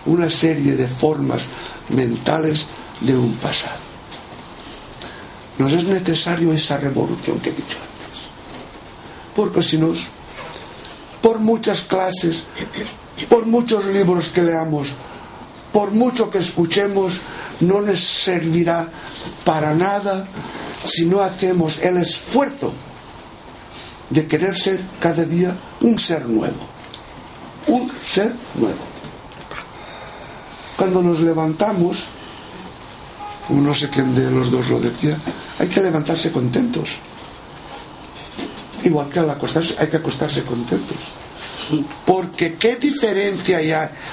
una serie de formas mentales de un pasado. Nos es necesario esa revolución que he dicho antes. Porque si no, por muchas clases, por muchos libros que leamos, por mucho que escuchemos, no nos servirá para nada si no hacemos el esfuerzo de querer ser cada día un ser nuevo. Un ser nuevo. Cuando nos levantamos, no sé quién de los dos lo decía, hay que levantarse contentos. Igual que al acostarse, hay que acostarse contentos. Porque qué diferencia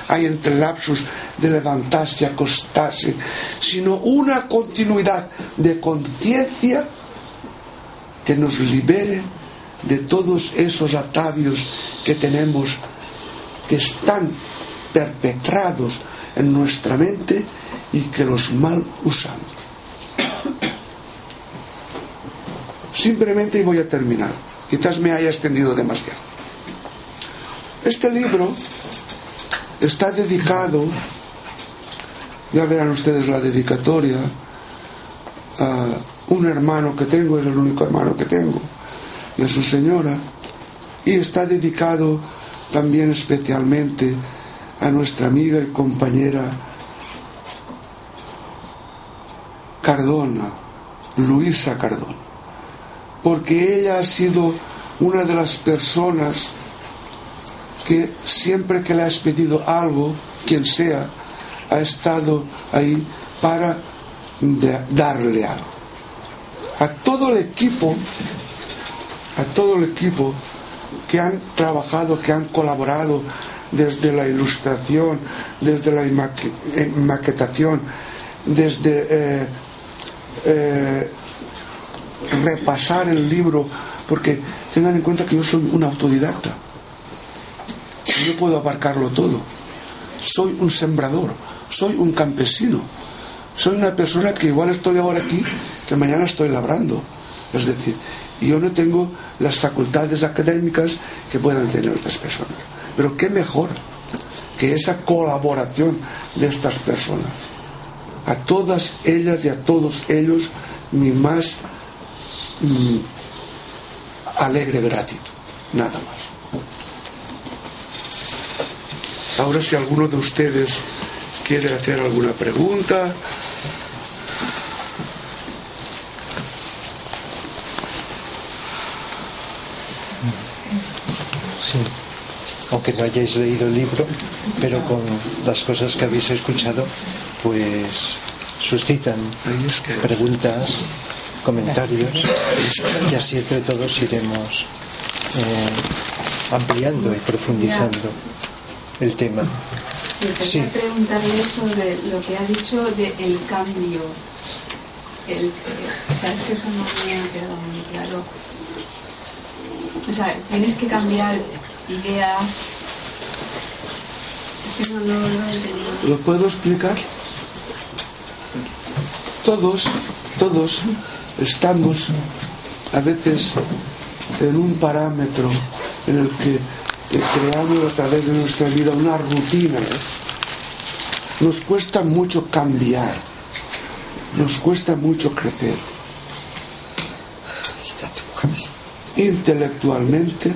hay, entre el lapsus de levantarse y acostarse, sino una continuidad de conciencia que nos libere de todos esos atavios que tenemos que están perpetrados en nuestra mente y que los mal usamos. Simplemente y voy a terminar. Quizás me haya extendido demasiado. Este libro está dedicado, ya verán ustedes la dedicatoria, un hermano que tengo, es el único hermano que tengo, y a su señora, y está dedicado también especialmente a nuestra amiga y compañera Cardona, Luisa Cardona, porque ella ha sido una de las personas que siempre que le has pedido algo, quien sea, ha estado ahí para darle algo. A todo el equipo, a todo el equipo que han trabajado, que han colaborado desde la ilustración, desde la eh, maquetación, desde eh, eh, repasar el libro, porque tengan en cuenta que yo soy un autodidacta. No puedo abarcarlo todo. Soy un sembrador, soy un campesino, soy una persona que igual estoy ahora aquí, que mañana estoy labrando. Es decir, yo no tengo las facultades académicas que puedan tener otras personas. Pero qué mejor que esa colaboración de estas personas. A todas ellas y a todos ellos mi más mm, alegre gratitud. Nada más. Ahora si alguno de ustedes quiere hacer alguna pregunta. Sí, aunque no hayáis leído el libro, pero con las cosas que habéis escuchado, pues suscitan preguntas, comentarios, y así entre todos iremos eh, ampliando y profundizando el tema. Sí, quería preguntarle sobre lo que ha dicho del el cambio. El, sabes que eso no me ha quedado muy claro. O sea, tienes que cambiar ideas. Es que no, no, no entendido. ¿Lo puedo explicar? Todos, todos estamos a veces en un parámetro en el que creamos a través de nuestra vida una rutina. Nos cuesta mucho cambiar, nos cuesta mucho crecer. Intelectualmente,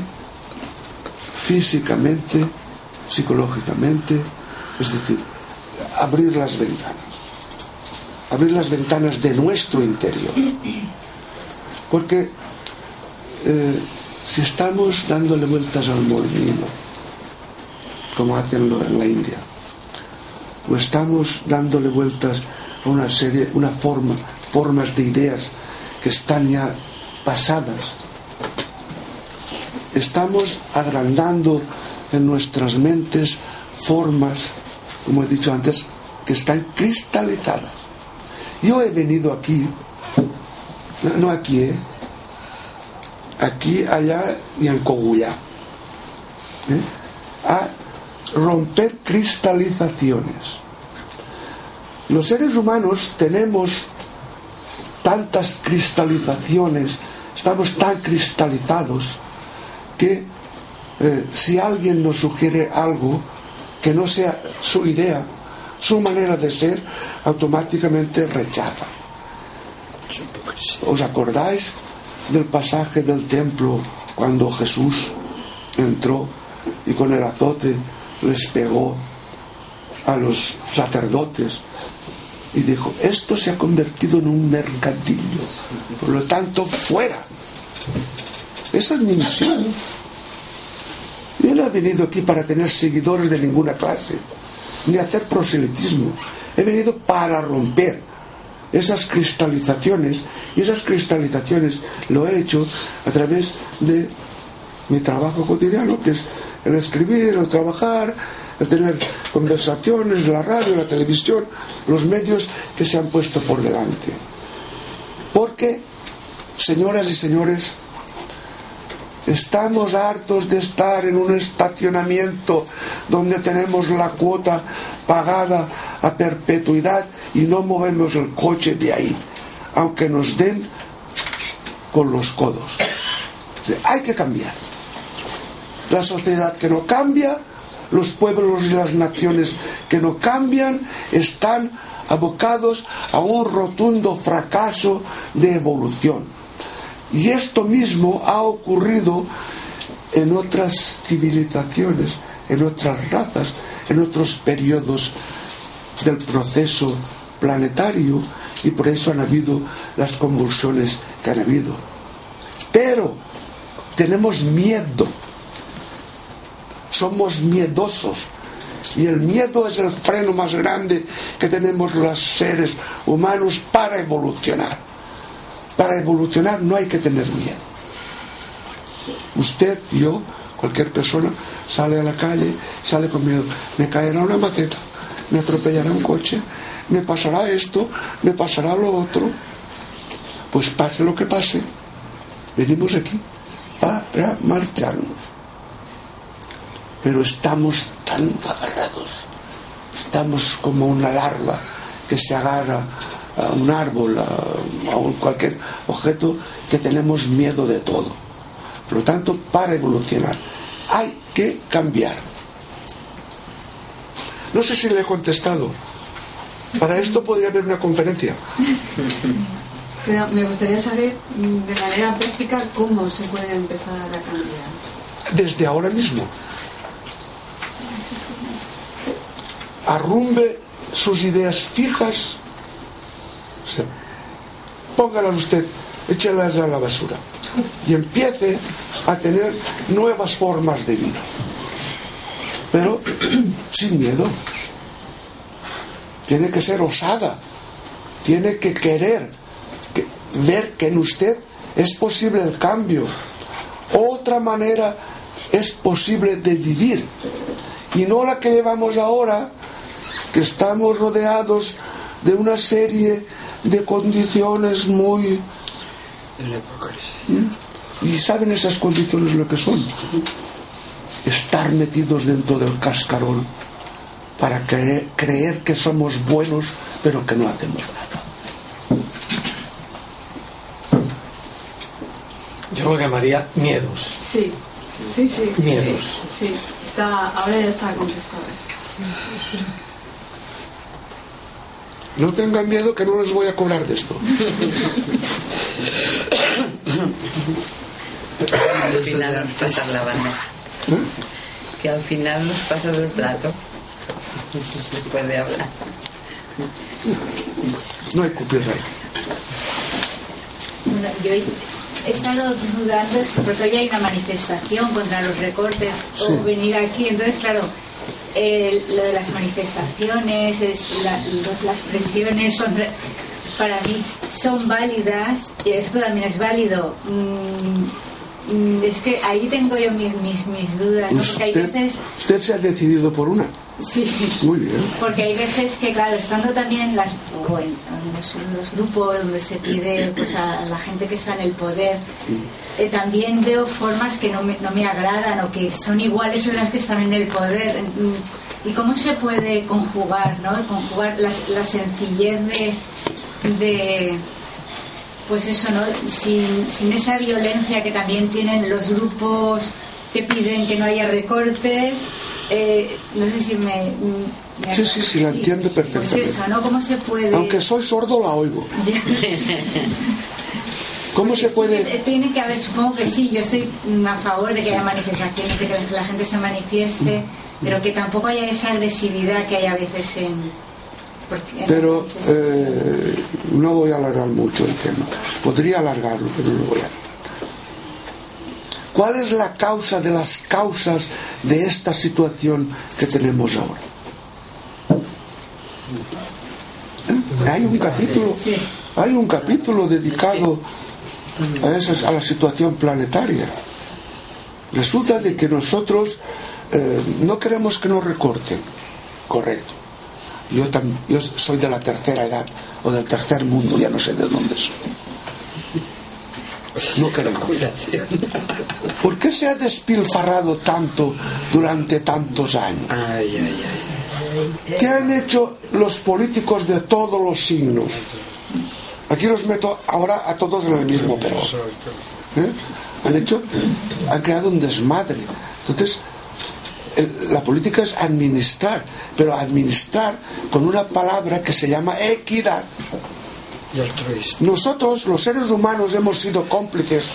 físicamente, psicológicamente, es decir, abrir las ventanas, abrir las ventanas de nuestro interior. Porque eh, si estamos dándole vueltas al molino, como hacen en la India, o estamos dándole vueltas a una serie, una forma, formas de ideas que están ya pasadas, estamos agrandando en nuestras mentes formas, como he dicho antes, que están cristalizadas. Yo he venido aquí, no aquí, ¿eh? Aquí, allá y en Cogullá. ¿eh? A romper cristalizaciones. Los seres humanos tenemos tantas cristalizaciones, estamos tan cristalizados, que eh, si alguien nos sugiere algo que no sea su idea, su manera de ser, automáticamente rechaza. ¿Os acordáis del pasaje del templo cuando Jesús entró y con el azote les pegó a los sacerdotes y dijo, esto se ha convertido en un mercadillo, por lo tanto, fuera. Esa es mi misión. Yo no he venido aquí para tener seguidores de ninguna clase, ni hacer proselitismo. He venido para romper esas cristalizaciones y esas cristalizaciones lo he hecho a través de mi trabajo cotidiano, que es el escribir, el trabajar, el tener conversaciones, la radio, la televisión, los medios que se han puesto por delante. Porque, señoras y señores, Estamos hartos de estar en un estacionamiento donde tenemos la cuota pagada a perpetuidad y no movemos el coche de ahí, aunque nos den con los codos. hay que cambiar. La sociedad que no cambia, los pueblos y las naciones que no cambian, están abocados a un rotundo fracaso de evolución. Y esto mismo ha ocurrido en otras civilizaciones, en otras razas, en otros periodos del proceso planetario y por eso han habido las convulsiones que han habido. Pero tenemos miedo, somos miedosos y el miedo es el freno más grande que tenemos los seres humanos para evolucionar. Para evolucionar no hay que tener miedo. Usted, yo, cualquier persona sale a la calle, sale con miedo. Me caerá una maceta, me atropellará un coche, me pasará esto, me pasará lo otro. Pues pase lo que pase, venimos aquí para marcharnos. Pero estamos tan agarrados, estamos como una larva que se agarra a un árbol, a, a cualquier objeto, que tenemos miedo de todo. Por lo tanto, para evolucionar hay que cambiar. No sé si le he contestado. Para esto podría haber una conferencia. Pero me gustaría saber mm, de manera práctica cómo se puede empezar a cambiar. Desde ahora mismo. Arrumbe sus ideas fijas. Sea, póngalas usted, échelas a la basura. Y empiece a tener nuevas formas de vida. Pero sin miedo. Tiene que ser osada. Tiene que querer que- ver que en usted es posible el cambio. Otra manera es posible de vivir. Y no la que llevamos ahora, que estamos rodeados de una serie de condiciones muy... ¿Mm? ¿Y saben esas condiciones lo que son? Estar metidos dentro del cascarón para cre- creer que somos buenos, pero que no hacemos nada. Yo lo llamaría miedos. Sí, sí, sí. Miedos. Sí, sí. Está, ahora ya está contestado. No tengan miedo que no les voy a cobrar de esto. Al final nos pasas la bandeja. ¿Eh? Que al final nos pasas el plato. Después de hablar. No hay copyright. Bueno, yo he estado dudando porque hoy hay una manifestación contra los recortes Sí. o venir aquí. Entonces, claro, eh, lo de las manifestaciones, es la- los- las presiones contra- para mí son válidas y esto también es válido. Mm, es que ahí tengo yo mis, mis, mis dudas, ¿no? porque hay Usted, veces... usted se ha decidido por una. Sí. Muy bien. Porque hay veces que, claro, estando también en, las, o en, en los, en los grupos donde se pide pues, a la gente que está en el poder, eh, también veo formas que no me, no me agradan o que son iguales a las que están en el poder. Mm, ¿Y cómo se puede conjugar, no? Conjugar la, la sencillez de, de, pues eso, ¿no? Sin, sin esa violencia que también tienen los grupos que piden que no haya recortes. Eh, no sé si me. me Sí, sí, sí, la entiendo perfectamente. Pues eso, ¿no? ¿Cómo se puede.? Aunque soy sordo, la oigo. ¿Cómo se puede.? Tiene que haber, supongo que sí, yo estoy mm, a favor de que haya manifestaciones, de que la gente se manifieste, pero que tampoco haya esa agresividad que hay a veces en. Pero eh, no voy a alargar mucho el tema. Podría alargarlo, pero no lo voy a alargar. ¿Cuál es la causa de las causas de esta situación que tenemos ahora? ¿Eh? Hay un capítulo, hay un capítulo dedicado a, esas- a la situación planetaria. Resulta de que nosotros eh, no queremos que nos recorten, correcto. Yo, tam- yo soy de la tercera edad o del tercer mundo, ya no sé de dónde soy. No queremos. ¿Por qué se ha despilfarrado tanto durante tantos años? ¿Qué han hecho los políticos de todos los signos? Aquí los meto ahora a todos en el mismo perro. ¿Eh? Han hecho, han creado un desmadre. Entonces, la política es administrar, pero administrar con una palabra que se llama equidad. Nosotros, los seres humanos, hemos sido cómplices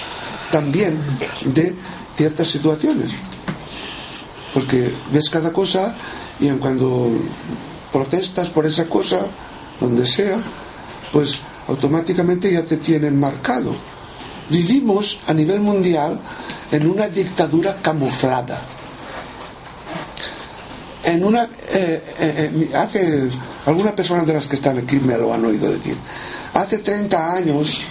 también de ciertas situaciones. Porque ves cada cosa y en cuando protestas por esa cosa, donde sea, pues automáticamente ya te tienen marcado. Vivimos a nivel mundial en una dictadura camuflada. En una, eh, eh, eh, hace algunas personas de las que están aquí me lo han oído decir. Hace 30 años,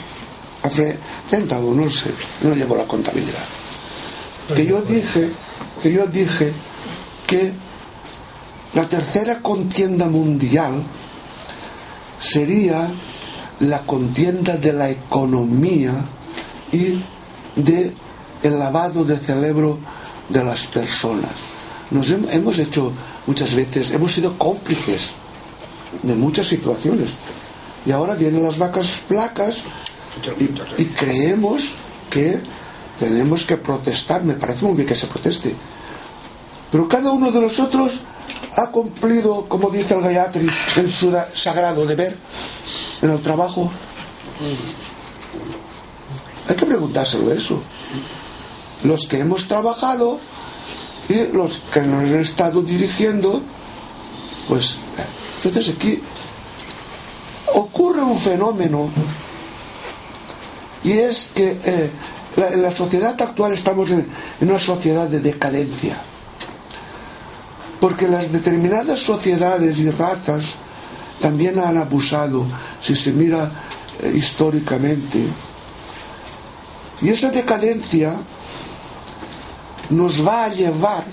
hace 30 o no sé, no llevo la contabilidad, que yo dije, que yo dije que la tercera contienda mundial sería la contienda de la economía y de el lavado de cerebro de las personas. Nos hemos hecho muchas veces, hemos sido cómplices de muchas situaciones. Y ahora vienen las vacas flacas y, y creemos que tenemos que protestar. Me parece muy bien que se proteste. Pero cada uno de nosotros ha cumplido, como dice el Gayatri, en su sagrado deber en el trabajo. Hay que preguntárselo eso. Los que hemos trabajado y los que nos han estado dirigiendo, pues entonces aquí ocurre un fenómeno y es que eh, en la sociedad actual estamos en una sociedad de decadencia porque las determinadas sociedades y razas también han abusado, si se mira eh, históricamente. Y esa decadencia nos va a llevar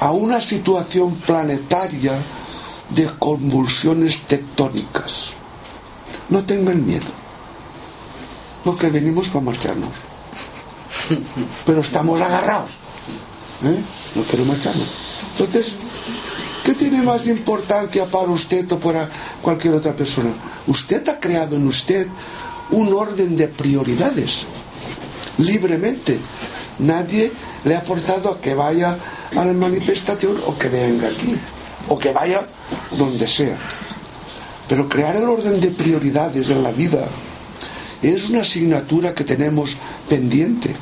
a una situación planetaria de convulsiones tectónicas. No tengan miedo, porque venimos para marcharnos. Pero estamos agarrados. ¿eh? no quiero marcharme. Entonces, ¿qué tiene más importancia para usted o para cualquier otra persona? Usted ha creado en usted un orden de prioridades, libremente. Nadie le ha forzado a que vaya a la manifestación o que venga aquí, o que vaya donde sea. Pero crear el orden de prioridades en la vida es una asignatura que tenemos pendiente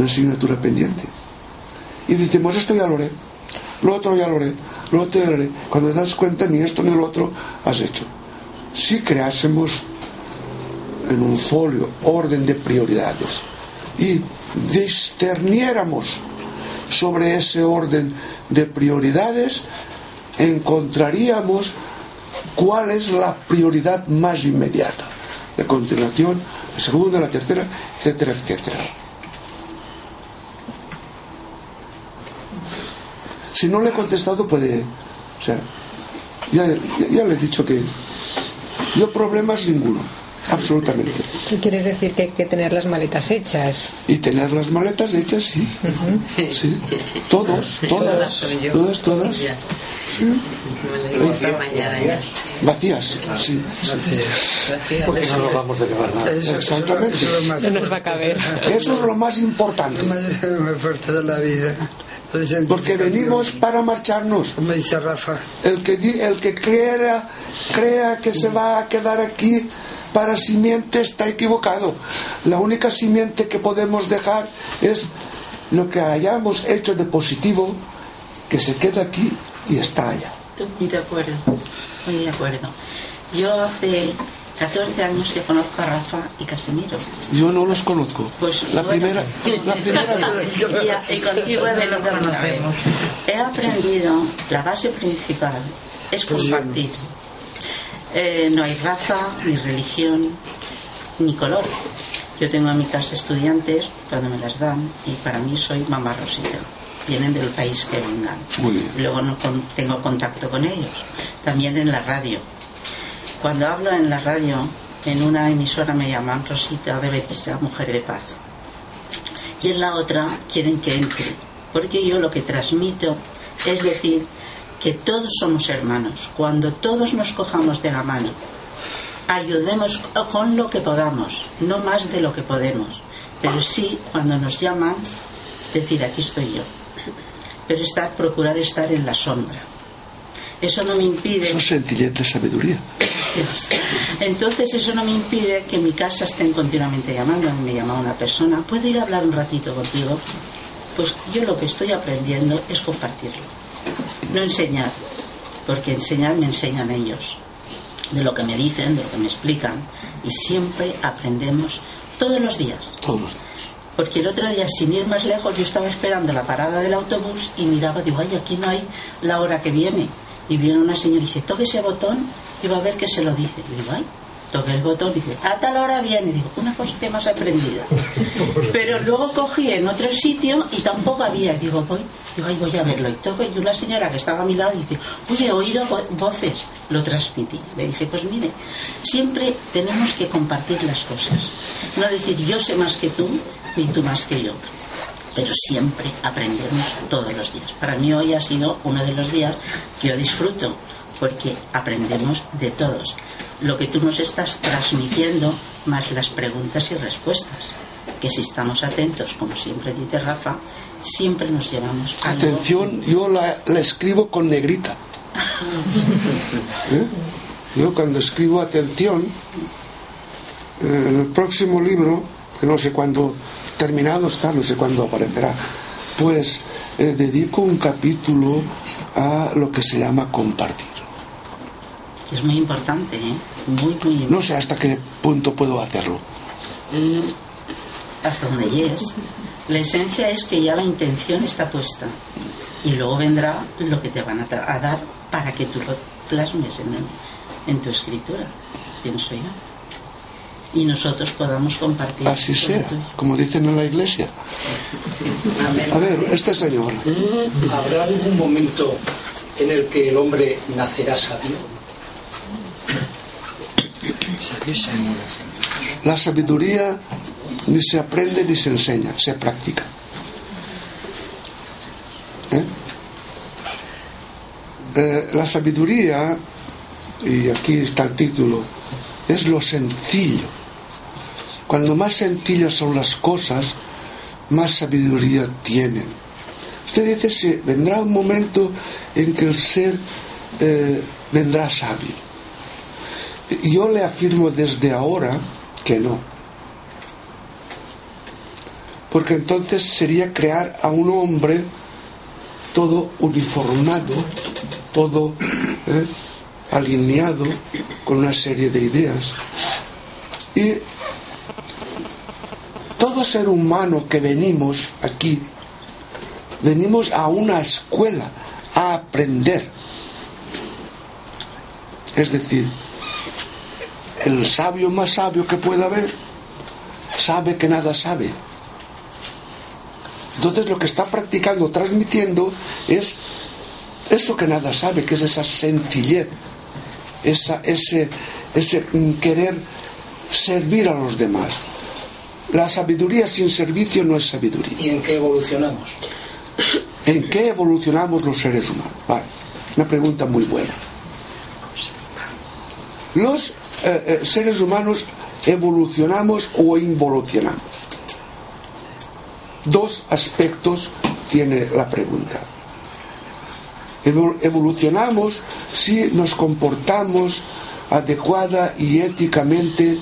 una asignatura pendiente. Y decimos, esto ya lo haré, lo otro ya lo haré, lo otro ya lo haré. Cuando te das cuenta, ni esto ni lo otro has hecho. Si creásemos en un folio orden de prioridades y discerniéramos sobre ese orden de prioridades, encontraríamos cuál es la prioridad más inmediata. De continuación, la segunda, la tercera, etcétera, etcétera. Si no le he contestado, puede. O sea, ya, le he dicho que yo problemas ninguno, absolutamente. ¿Quieres decir que hay que tener las maletas hechas? Y tener las maletas hechas, sí. sí. Todos, todas, todas, todas. Sí. Vacías, sí. Porque no nos vamos a acabar nada. Exactamente. No nos va a caber. Eso es lo más importante. de la vida. Porque venimos para marcharnos. Como dice Rafa. El que, el que crea, crea que se va a quedar aquí para simiente está equivocado. La única simiente que podemos dejar es lo que hayamos hecho de positivo, que se queda aquí y está allá. Estoy de acuerdo, muy de acuerdo. Yo hace 14 años que conozco a Rafa y Casimiro. Yo no los conozco. Pues la primera, la primera y, y, contigo he venido. He aprendido la base principal es pues compartir. Eh, no hay raza, ni religión, ni color. Yo tengo en mi casa estudiantes cuando me las dan y para mí soy mamá Rosita. Vienen del país que vengan. Luego no tengo contacto con ellos. También en la radio cuando hablo en la radio, en una emisora me llaman Rosita de Betisa, Mujer de Paz. Y en la otra quieren que entre. Porque yo lo que transmito es decir que todos somos hermanos. Cuando todos nos cojamos de la mano, ayudemos con lo que podamos, no más de lo que podemos. pero sí cuando nos llaman, decir aquí estoy yo. Pero estar, procurar estar en la sombra. Eso no me impide. Es sencillez de sabiduría. Entonces eso no me impide que en mi casa estén continuamente llamando. Me llama una persona, ¿puedo ir a hablar un ratito contigo? Pues yo lo que estoy aprendiendo es compartirlo, no enseñar, porque enseñar me enseñan ellos, de lo que me dicen, de lo que me explican, y siempre aprendemos todos los días. Todos los días. Porque el otro día, sin ir más lejos, yo estaba esperando la parada del autobús y miraba, digo, ay, aquí no hay la hora que viene. Y viene una señora y dice, toque ese botón y va a ver que se lo dice. Y digo, ay, toqué el botón y dice, a tal hora viene. Y digo, una cosa que más aprendido. Pero luego cogí en otro sitio y tampoco había. Digo, voy, digo, ay, voy a verlo. Y toco y una señora que estaba a mi lado dice, oye, he oído vo- voces. Lo transmití. Le dije, pues mire, siempre tenemos que compartir las cosas. No decir, yo sé más que tú y tú más que yo pero siempre aprendemos todos los días. Para mí hoy ha sido uno de los días que yo disfruto, porque aprendemos de todos. Lo que tú nos estás transmitiendo, más las preguntas y respuestas, que si estamos atentos, como siempre dice Rafa, siempre nos llevamos. Atención, yo la, la escribo con negrita. ¿Eh? Yo cuando escribo atención, eh, en el próximo libro, que no sé cuándo terminado está, no sé cuándo aparecerá, pues eh, dedico un capítulo a lo que se llama compartir. Es muy importante, ¿eh? Muy, muy importante. No sé hasta qué punto puedo hacerlo. Mm, hasta donde llegues. La esencia es que ya la intención está puesta y luego vendrá lo que te van a, dar para que tú lo plasmes en, el- en tu escritura, pienso yo. Y nosotros podamos compartir. Así sea, como dicen en la iglesia. A ver, este señor. ¿Habrá algún momento en el que el hombre nacerá sabio? La sabiduría ni se aprende ni se enseña, se practica. ¿Eh? Eh, la sabiduría, y aquí está el título, es lo sencillo. Cuando más sencillas son las cosas, más sabiduría tienen. Usted dice, sí, vendrá un momento en que el ser eh, vendrá sabio. Yo le afirmo desde ahora que no. Porque entonces sería crear a un hombre todo uniformado, todo eh, alineado con una serie de ideas. Y todo ser humano que venimos aquí, venimos a una escuela a aprender. Es decir, el sabio más sabio que pueda haber sabe que nada sabe. Entonces lo que está practicando, transmitiendo, es eso que nada sabe, que es esa sencillez, esa, ese, ese mm, querer servir a los demás. La sabiduría sin servicio no es sabiduría. ¿Y en qué evolucionamos? ¿En qué evolucionamos los seres humanos? Vale, una pregunta muy buena. Los eh, eh, seres humanos evolucionamos o involucionamos. Dos aspectos tiene la pregunta. Evol- Evolucionamos si nos comportamos adecuada y éticamente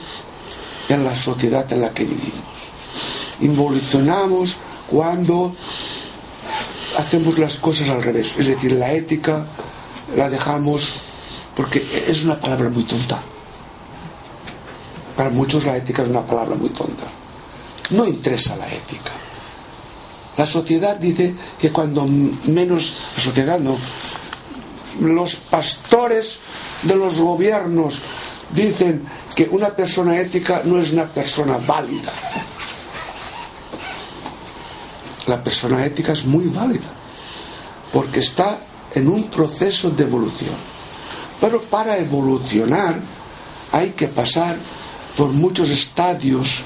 en la sociedad en la que vivimos. Involucionamos cuando hacemos las cosas al revés, es decir, la ética la dejamos porque es una palabra muy tonta. Para muchos la ética es una palabra muy tonta. No interesa la ética. La sociedad dice que cuando menos, la sociedad no, los pastores de los gobiernos dicen que una persona ética no es una persona válida. La persona ética es muy válida porque está en un proceso de evolución. Pero para evolucionar hay que pasar por muchos estadios,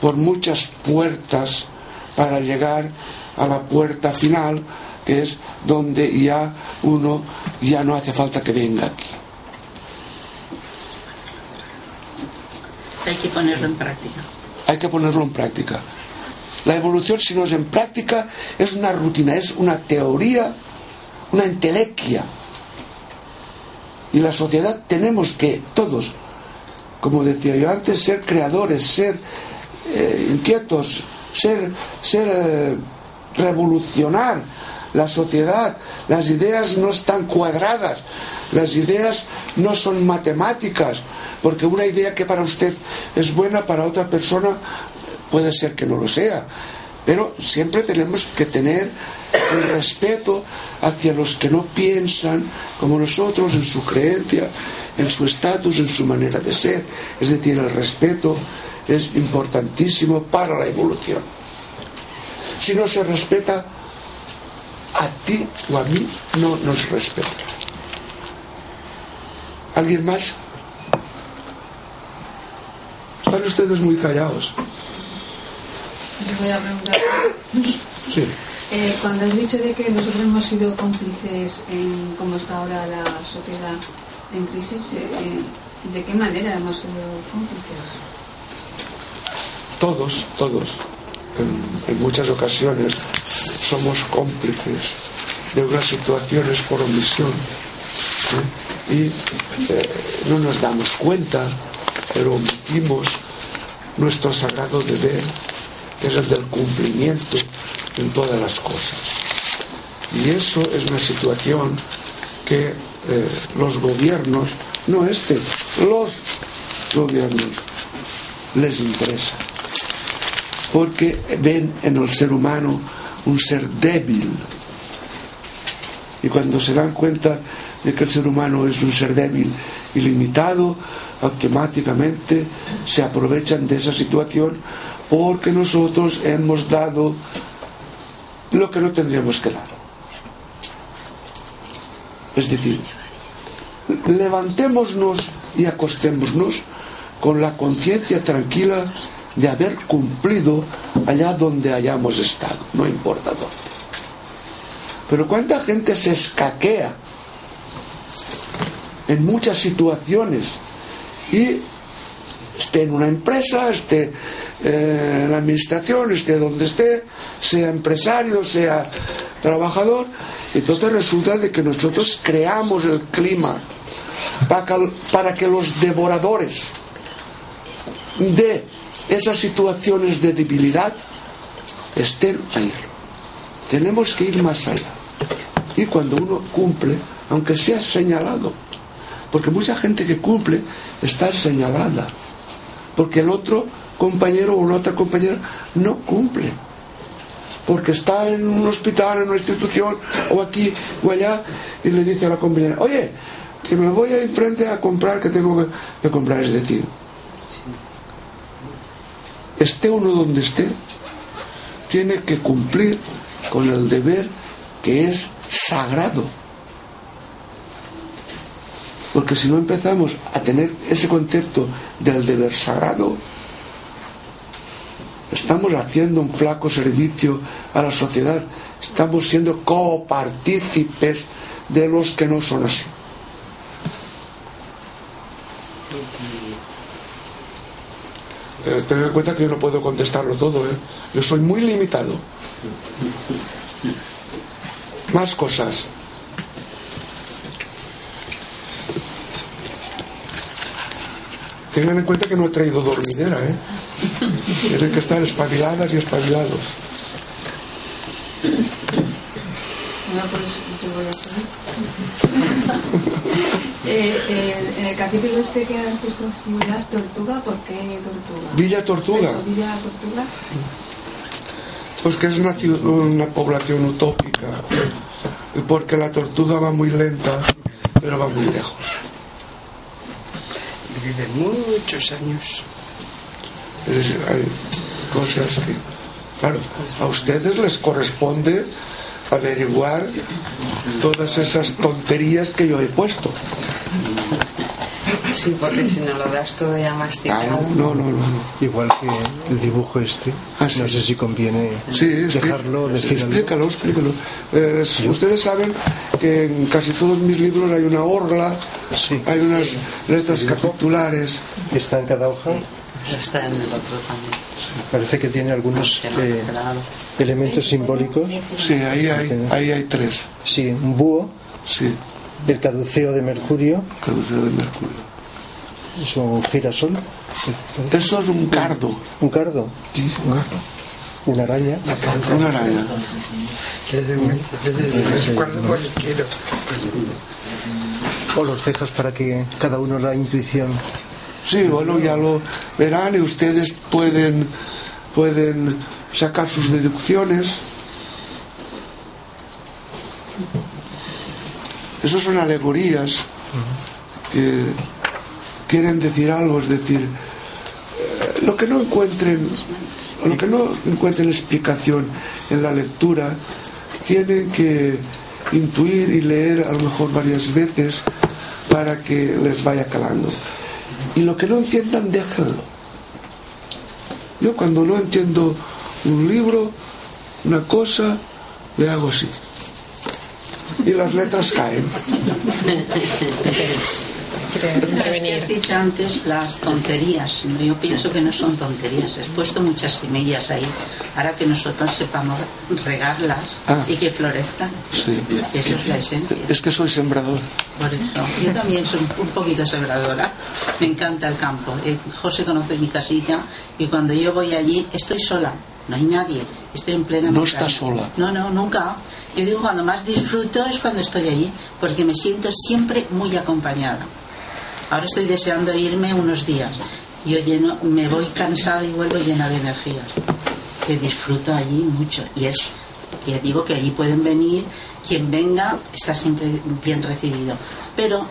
por muchas puertas para llegar a la puerta final, que es donde ya uno ya no hace falta que venga aquí. Hay que ponerlo en práctica. Hay que ponerlo en práctica. La evolución, si no es en práctica, es una rutina, es una teoría, una entelequia. Y la sociedad tenemos que, todos, como decía yo antes, ser creadores, ser eh, inquietos, ser, ser eh, revolucionar la sociedad. Las ideas no están cuadradas, las ideas no son matemáticas, porque una idea que para usted es buena, para otra persona puede ser que no lo sea. Pero siempre tenemos que tener el respeto hacia los que no piensan como nosotros en su creencia, en su estatus, en su manera de ser. Es decir, el respeto es importantísimo para la evolución. Si no se respeta, a ti o a mí no nos respeta. ¿Alguien más? Están ustedes muy callados. Yo voy a preguntar. Sí. Eh, cuando has dicho de que nosotros hemos sido cómplices en cómo está ahora la sociedad en crisis, eh, eh, ¿de qué manera hemos sido cómplices? Todos, todos. En, muchas ocasiones somos cómplices de unas situaciones por omisión. Y no nos damos cuenta, pero omitimos nuestro sagrado deber, que es el del cumplimiento en todas las cosas. Y eso es una situación que eh, los gobiernos, no este, los gobiernos les interesa. Porque ven en el ser humano un ser débil. Y cuando se dan cuenta de que el ser humano es un ser débil y limitado, automáticamente se aprovechan de esa situación porque nosotros hemos dado lo que no tendríamos que dar. Es decir, levantémonos y acostémonos con la conciencia tranquila de haber cumplido allá donde hayamos estado, no importa dónde. Pero cuánta gente se escaquea en muchas situaciones y esté en una empresa, esté eh, en la administración, esté donde esté, sea empresario, sea trabajador, entonces resulta de que nosotros creamos el clima para que, para que los devoradores de esas situaciones de debilidad estén ahí. Tenemos que ir más allá. Y cuando uno cumple, aunque sea señalado, porque mucha gente que cumple está señalada, porque el otro compañero o la otra compañera no cumple, porque está en un hospital, en una institución, o aquí o allá, y le dice a la compañera, oye, que me voy a enfrente a comprar, que tengo que, que comprar, es decir, esté uno donde esté, tiene que cumplir con el deber que es sagrado. Porque si no empezamos a tener ese concepto del deber sagrado, estamos haciendo un flaco servicio a la sociedad, estamos siendo copartícipes de los que no son así. Eh, Tener en cuenta que yo no puedo contestarlo todo, ¿eh? yo soy muy limitado. Más cosas. Tengan en cuenta que no he traído dormidera, ¿eh? Tienen que estar espabiladas y espabilados. No, pues yo voy a. Eh, eh, en el capítulo este que has puesto Ciudad Tortuga, ¿por qué Tortuga? Villa Tortuga. Eso, Villa Tortuga. Pues que es una, una población utópica. Porque la tortuga va muy lenta, pero va muy lejos. Vive muchos años. Es hay cosas que, claro, a ustedes les corresponde averiguar todas esas tonterías que yo he puesto. Sí, porque si no lo das todo ya masticado. no, no, no, no. Igual que el dibujo este. Ah, sí. No sé si conviene Sí, dejarlo, decirlo. explícalo, explícalo. Eh, ustedes saben que en casi todos mis libros hay una orla, hay unas letras capitulares. Está en cada hoja. Está en el otro también. Parece que tiene algunos eh, elementos simbólicos. Sí, ahí hay, ahí hay tres. Sí, un búho. Sí. El caduceo de Mercurio. Caduceo de Mercurio. Es un girasol. Eso es un cardo. Un cardo. Una araña. Una araña. O los dejas para que cada uno la intuición. Sí, bueno, ya lo verán y ustedes pueden, pueden sacar sus deducciones. Esos son alegorías que quieren decir algo, es decir, eh, lo que no encuentren, lo que no encuentren explicación en la lectura, tienen que intuir y leer a lo mejor varias veces para que les vaya calando. Y lo que no entiendan, déjenlo. Yo cuando no entiendo un libro, una cosa, le hago así. Y las letras caen. No, es que has dicho antes las tonterías. Yo pienso que no son tonterías. Has puesto muchas semillas ahí para que nosotros sepamos regarlas Ah. y que florezcan. Sí. Eso es la esencia. Es que soy sembrador. Por eso. Yo también soy un poquito sembradora. Me encanta el campo. Eh, José conoce mi casita y cuando yo voy allí estoy sola. No hay nadie. Estoy en plena No estás sola. No, no, nunca. Yo digo cuando más disfruto es cuando estoy allí porque me siento siempre muy acompañada. Ahora estoy deseando irme unos días. Yo lleno, me voy cansada y vuelvo llena de energías. Que disfruto allí mucho. Y es, ya digo que allí pueden venir, quien venga está siempre bien recibido. Pero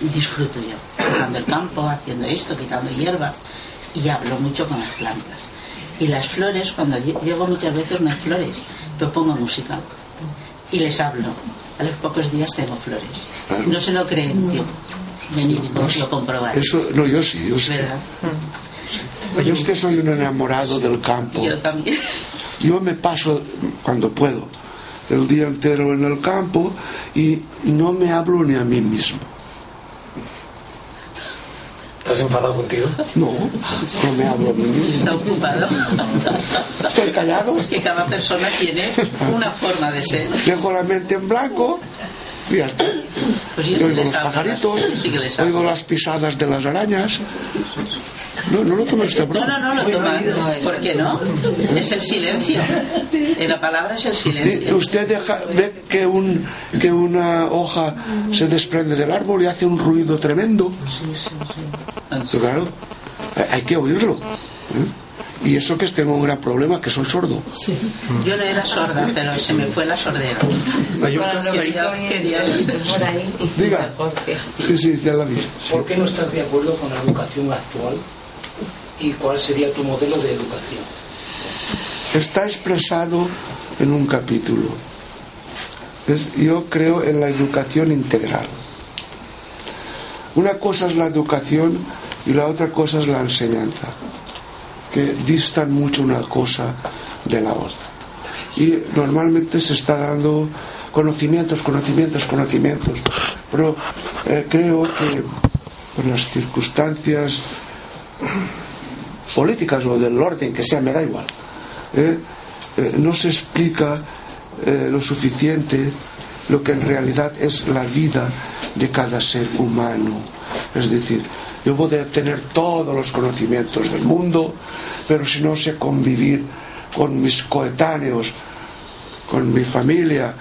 disfruto yo, tocando el campo, haciendo esto, quitando hierba. Y hablo mucho con las plantas. Y las flores, cuando lle- llego muchas veces no hay flores, pero pongo música. Y les hablo. A los pocos días tengo flores. No se lo creen, tío. Y lo comprobar. Eso, no, yo sí, yo sí. ¿Verdad? Yo es que soy un enamorado del campo. Yo también. Yo me paso, cuando puedo, el día entero en el campo y no me hablo ni a mí mismo. ¿Estás enfadado contigo? No, no me hablo a mí mismo. Está ocupado. Estoy callado. Es que cada persona tiene una forma de ser. Dejo la mente en blanco y ya está. Pues yo oigo los pajaritos, oigo las pisadas de las arañas. No, no lo tomes usted No, no, no lo toman. ¿Por qué no? Es el silencio. Eh, La palabra es el silencio. Usted deja, ve que, un, que una hoja se desprende del árbol y hace un ruido tremendo. Pero claro, hay- hay que oírlo. ¿eh? Y eso que tengo un gran problema, que soy sordo. Yo no era sorda, pero se me fue la sordera. Quería, quería Por ahí. Diga. Sí, sí, ya la he visto. ¿Por qué no estás de acuerdo con la educación actual? ¿Y cuál sería tu modelo de educación? Está expresado en un capítulo. Es- yo creo en la educación integral. Una cosa es la educación y la otra cosa es la enseñanza, que distan mucho una cosa de la otra. Y normalmente se está dando conocimientos, conocimientos, conocimientos. Pero eh, creo que por las circunstancias políticas o del orden que sea, me da igual. ¿eh? Eh, no se explica lo suficiente lo que en realidad es la vida de cada ser humano. Es decir, yo puedo tener todos los conocimientos del mundo, pero si no sé convivir con mis coetáneos, con mi familia,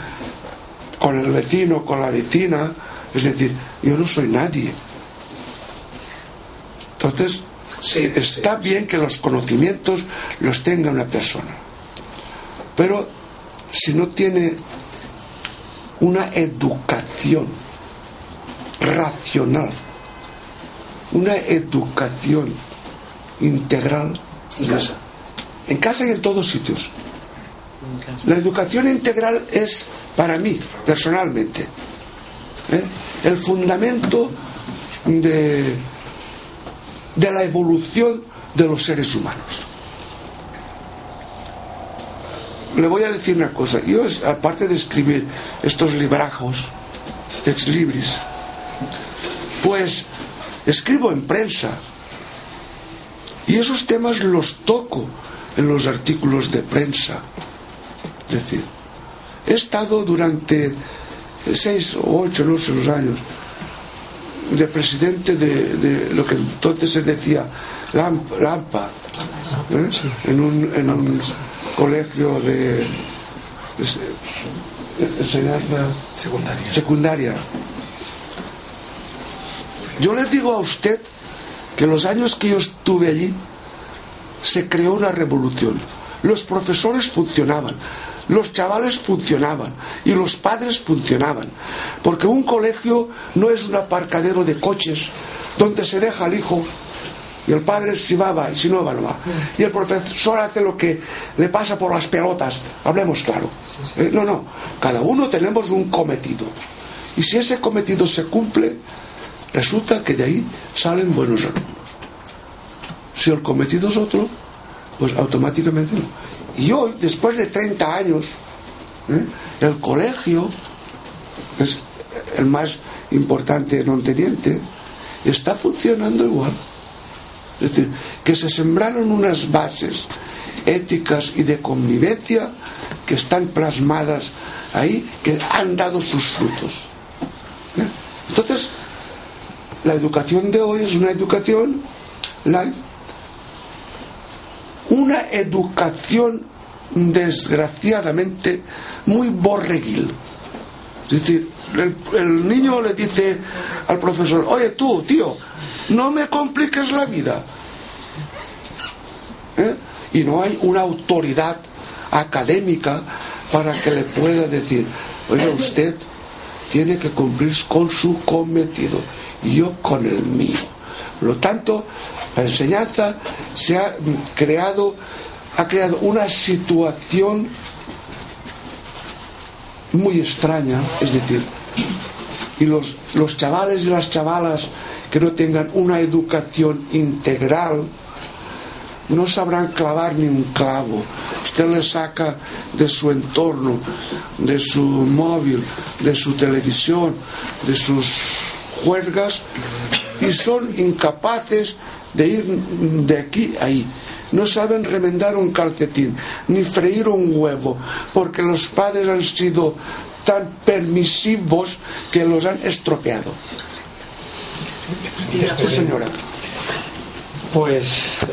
con el vecino, con la vecina, es decir, yo no soy nadie. Entonces, está bien que los conocimientos los tenga una persona, pero si no tiene una educación racional, una educación integral, En casa. en casa y en todos sitios. La educación integral es, para mí, personalmente, ¿eh? el fundamento de de la evolución de los seres humanos. Le voy a decir una cosa, yo aparte de escribir estos librajos, ex libris, pues escribo en prensa y esos temas los toco en los artículos de prensa. Es decir, he estado durante seis o ocho, no sé los años, de presidente de, lo que entonces se decía Lampa, ¿eh? en, un, en un colegio de, enseñanza secundaria. secundaria. Yo le digo a usted que los años que yo estuve allí se creó una revolución. Los profesores funcionaban, los chavales funcionaban y los padres funcionaban. Porque un colegio no es un aparcadero de coches donde se deja al hijo y el padre si va, va y si no va, no va. Y el profesor hace lo que le pasa por las pelotas. Hablemos claro. Eh, no, no. Cada uno tenemos un cometido. Y si ese cometido se cumple, resulta que de ahí salen buenos alumnos. Si el cometido es otro, pues automáticamente no. Y hoy, después de 30 años, ¿eh? el colegio, es el más importante non teniente, está funcionando igual. Es decir, que se sembraron unas bases éticas y de convivencia que están plasmadas ahí, que han dado sus frutos. ¿eh? Entonces, la educación de hoy es una educación una educación desgraciadamente muy borreguil. Es decir, el, niño le dice al profesor, oye tú, tío, no me compliques la vida. ¿Eh? Y no hay una autoridad académica para que le pueda decir, oye, usted tiene que cumplir con su cometido yo con el mío. Por lo tanto, la enseñanza se ha creado, ha creado una situación muy extraña, es decir, y los, los chavales y las chavalas que no tengan una educación integral, no sabrán clavar ni un clavo. Usted le saca de su entorno, de su móvil, de su televisión, de sus juergas y son incapaces de ir de aquí a ahí. No saben remendar un calcetín, ni freír un huevo, porque los padres han sido tan permisivos que los han estropeado. Esto, señora. Pues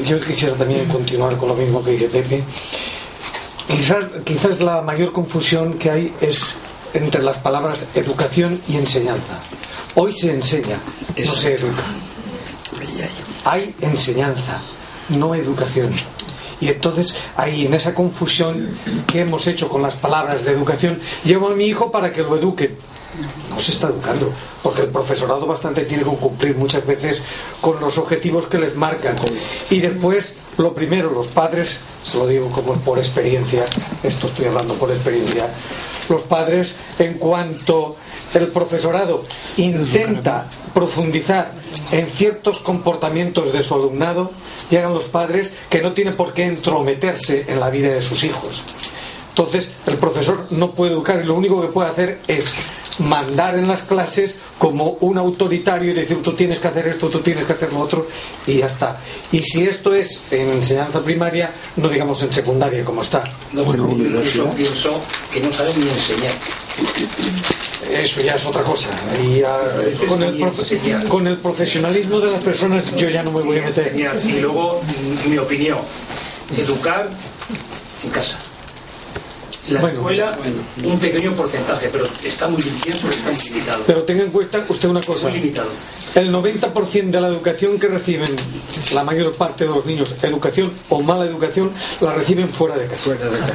yo quisiera también continuar con lo mismo que dice Pepe. Quizás, quizás la mayor confusión que hay es entre las palabras educación y enseñanza. Hoy se enseña, no se educa. Hay enseñanza, no educación. Y entonces ahí en esa confusión que hemos hecho con las palabras de educación, llevo a mi hijo para que lo eduque. No se está educando, porque el profesorado bastante tiene que cumplir muchas veces con los objetivos que les marcan. Y después, lo primero, los padres, se lo digo como por experiencia, esto estoy hablando por experiencia, los padres en cuanto el profesorado intenta profundizar en ciertos comportamientos de su alumnado, llegan los padres que no tienen por qué entrometerse en la vida de sus hijos. Entonces, el profesor no puede educar y lo único que puede hacer es mandar en las clases como un autoritario y decir tú tienes que hacer esto, tú tienes que hacer lo otro y ya está. Y si esto es en enseñanza primaria, no digamos en secundaria como está. No, bueno, yo pienso que no saben ni enseñar. Eso ya es otra cosa. Y con, el con, el profesionalismo de las personas yo ya no me voy a meter. Y luego, mi opinión, educar en casa la escuela un pequeño porcentaje, pero está muy limitado, está muy limitado. Pero tenga en cuenta usted una cosa. Muy limitado. El 90% de la educación que reciben la mayor parte de los niños, educación o mala educación, la reciben fuera de casa. Fuera de casa.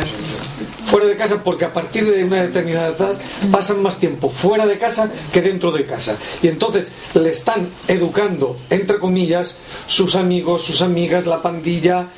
Fuera de casa porque a partir de una determinada edad pasan más tiempo fuera de casa que dentro de casa. Y entonces le están educando, entre comillas, sus amigos, sus amigas, la pandilla,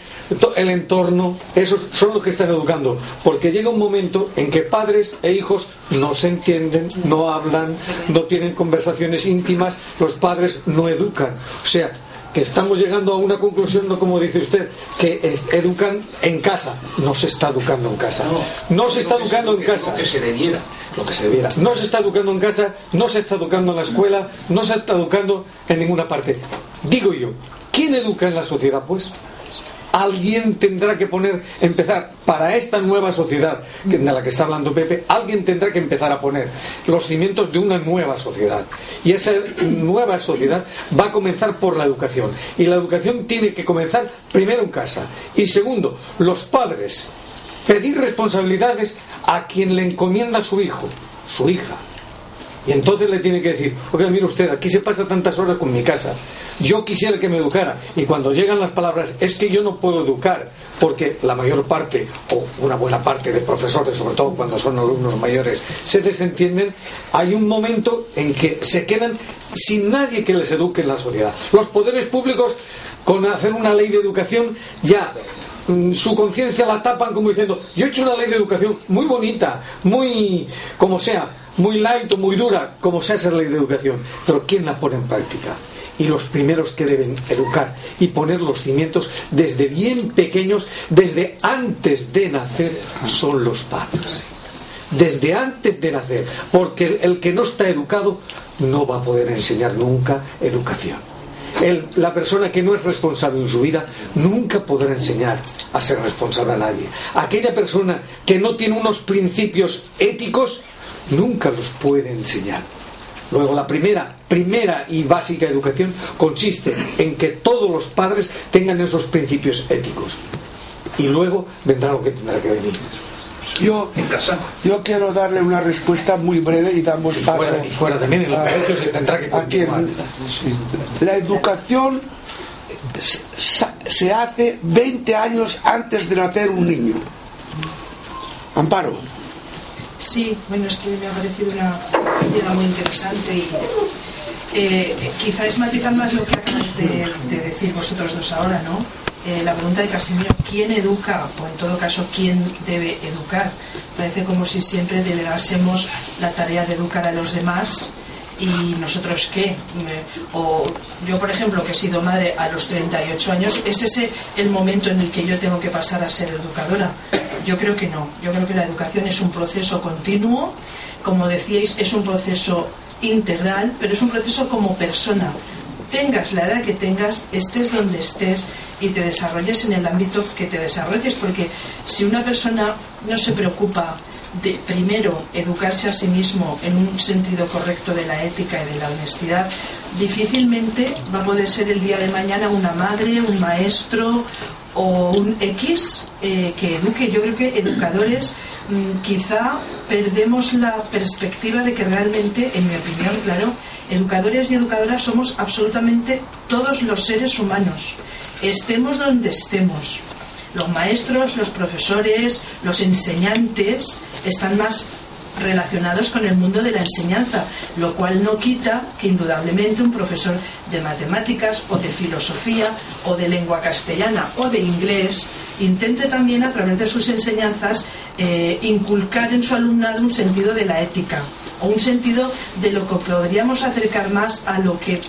el entorno, esos son los que están educando, porque llega un momento en que padres e hijos no se entienden, no hablan, no tienen conversaciones íntimas, los padres no educan. O sea, que estamos llegando a una conclusión, no como dice usted, que educan en casa. No se está educando en casa. No, se está educando en casa. Lo que se debiera. Lo que se debiera. No se está educando en casa, no se está educando en la escuela, no se está educando en ninguna parte. Digo yo, ¿quién educa en la sociedad, pues? Alguien tendrá que poner, empezar, para esta nueva sociedad de la que está hablando Pepe, alguien tendrá que empezar a poner los cimientos de una nueva sociedad. Y esa nueva sociedad va a comenzar por la educación. Y la educación tiene que comenzar primero en casa. Y segundo, los padres. Pedir responsabilidades a quien le encomienda a su hijo, su hija. Y entonces le tiene que decir, oiga, mire usted, aquí se pasa tantas horas con mi casa yo quisiera que me educara. Y cuando llegan las palabras, es que yo no puedo educar, porque la mayor parte, o una buena parte de profesores, sobre todo cuando son alumnos mayores, se desentienden, hay un momento en que se quedan sin nadie que les eduque en la sociedad. Los poderes públicos, con hacer una ley de educación, ya mm, su conciencia la tapan como diciendo, yo he hecho una ley de educación muy bonita, muy, como sea, muy light o muy dura, como sea esa ley de educación, pero ¿quién la pone en práctica? Y los primeros que deben educar y poner los cimientos desde bien pequeños, desde antes de nacer, son los padres. Desde antes de nacer, porque el que no está educado no va a poder enseñar nunca educación. la persona que no es responsable en su vida nunca podrá enseñar a ser responsable a nadie. Aquella persona que no tiene unos principios éticos nunca los puede enseñar. Luego, la primera, primera y básica educación consiste en que todos los padres tengan esos principios éticos. Y luego vendrá lo que tendrá que venir. Yo, yo quiero darle una respuesta muy breve y damos paso. Y fuera, también en los se tendrá que continuar. La educación se hace 20 años antes de nacer un niño. Amparo. Sí, bueno, esto me ha parecido una idea muy interesante y eh, quizá es matizar más lo que acabáis de, decir vosotros dos ahora, ¿no? Eh, la pregunta de Casimiro, ¿quién educa? O en todo caso, ¿quién debe educar? Parece como si siempre delegásemos la tarea de educar a los demás y nosotros qué. O yo, por ejemplo, que he sido madre a los 38 años, ¿es ese el momento en el que yo tengo que pasar a ser educadora? Yo creo que no. Yo creo que la educación es un proceso continuo, como decíais, es un proceso integral, pero es un proceso como persona. Tengas la edad que tengas, estés donde estés y te desarrolles en el ámbito que te desarrolles, porque si una persona no se preocupa de primero educarse a sí mismo en un sentido correcto de la ética y de la honestidad, difícilmente va a poder ser el día de mañana una madre, un maestro o un X eh, que eduque. Yo creo que educadores mm, quizá perdemos la perspectiva de que realmente, en mi opinión, claro, educadores y educadoras somos absolutamente todos los seres humanos, estemos donde estemos los maestros, los profesores, los enseñantes están más relacionados con el mundo de la enseñanza, lo cual no quita que indudablemente un profesor de matemáticas o de filosofía o de lengua castellana o de inglés intente también a través de sus enseñanzas eh, inculcar en su alumnado un sentido de la ética o un sentido de lo que podríamos acercar más a lo que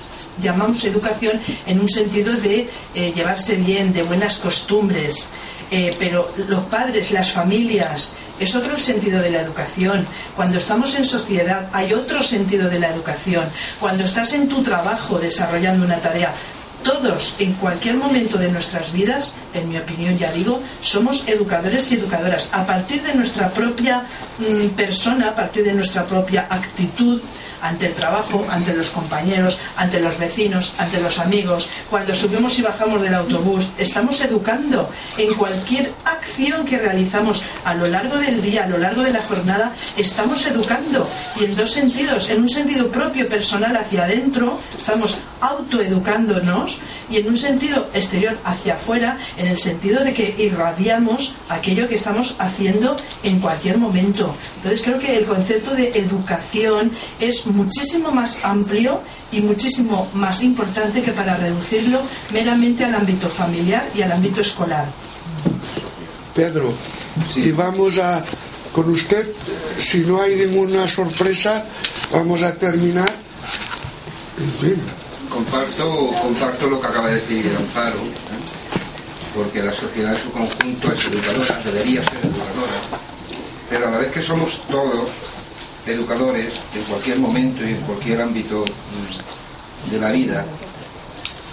llamamos educación en un sentido de eh, llevarse bien, de buenas costumbres. Eh, pero los padres, las familias, es otro el sentido de la educación. Cuando estamos en sociedad hay otro sentido de la educación. Cuando estás en tu trabajo desarrollando una tarea, todos, en cualquier momento de nuestras vidas, en mi opinión ya digo, somos educadores y educadoras. A partir de nuestra propia mm, persona, a partir de nuestra propia actitud, ante el trabajo, ante los compañeros, ante los vecinos, ante los amigos, cuando subimos y bajamos del autobús, estamos educando en cualquier acción que realizamos a lo largo del día, a lo largo de la jornada, estamos educando y en dos sentidos, en un sentido propio personal hacia adentro, estamos autoeducándonos y en un sentido exterior hacia afuera, en el sentido de que irradiamos aquello que estamos haciendo en cualquier momento. Entonces creo que el concepto de educación es muchísimo más amplio y muchísimo más importante que para reducirlo meramente al ámbito familiar y al ámbito escolar. Pedro, y vamos a, con usted, si no hay ninguna sorpresa, vamos a terminar comparto, comparto lo que acaba de decir Amparo, ¿eh? porque la sociedad en su conjunto es educadora, debería ser educadora, pero a la vez que somos todos educadores en cualquier momento y en cualquier ámbito mm, de la vida,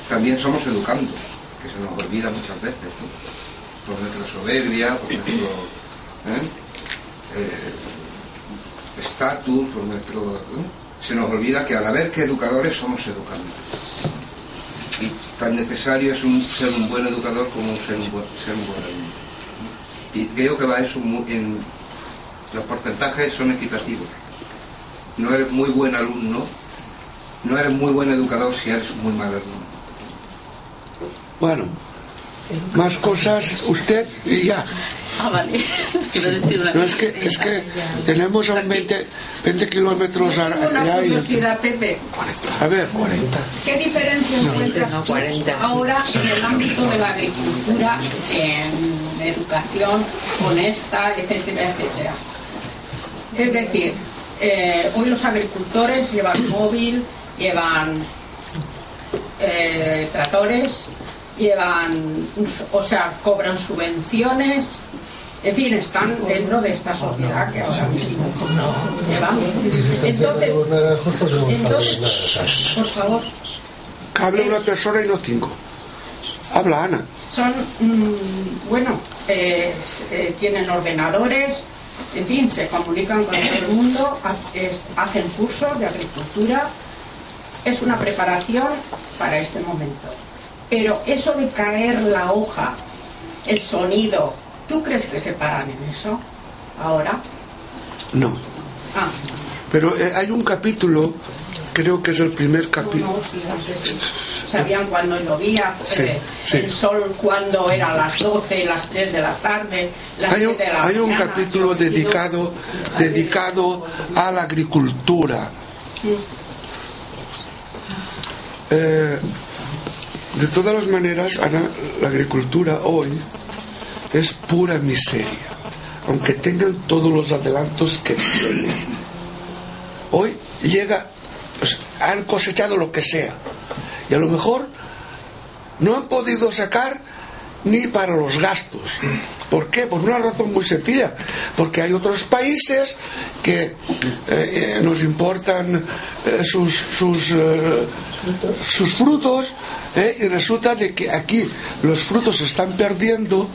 también somos educandos, que se nos olvida muchas veces, por nuestra soberbia, por nuestro ¿eh? Eh, estatus, por nuestro... Se nos olvida que a la vez que educadores somos educandos. Y tan necesario es un, ser un buen educador como ser un buen, ser un buen alumno. Y creo que va eso en, los porcentajes son equitativos. No eres muy buen alumno, no eres muy buen educador si eres muy mal alumno. Bueno, más cosas, usted y ya. Ah, vale. No, es que, es que tenemos aún 20, 20 kilómetros allá curiosidad, Pepe. A ver. ¿Qué diferencia encuentras ahora en el ámbito de la agricultura, en educación honesta, etcétera, etcétera? Es decir, eh, hoy los agricultores llevan móvil, llevan eh, tractores, llevan, o sea, cobran subvenciones, en fin, están dentro de esta sociedad que ahora mismo llevamos. Entonces, entonces, por favor. Habla una persona y no cinco. Habla Ana. Son, mm, bueno, eh, eh, tienen ordenadores, en fin, se comunican con todo el mundo, hacen cursos de agricultura. Es una preparación para este momento. Pero eso de caer la hoja, el sonido, ¿tú crees que se paran en eso ahora? No. Ah. Pero eh, hay un capítulo, creo que es el primer capítulo. Sabían cuando llovía, eh, el sol cuando era las 12, las 3 de la tarde, las hay un, de la Hay un capítulo dedicado, dedicado a la agricultura. Eh, de todas las maneras, Ana, la agricultura hoy es pura miseria, aunque tengan todos los adelantos que tienen. Hoy llega, han cosechado lo que sea, y a lo mejor no han podido sacar ni para los gastos. ¿Por qué? Por una razón muy sencilla. Porque hay otros países que eh, eh, nos importan eh, sus, sus, sus frutos y resulta de que aquí los frutos se están perdiendo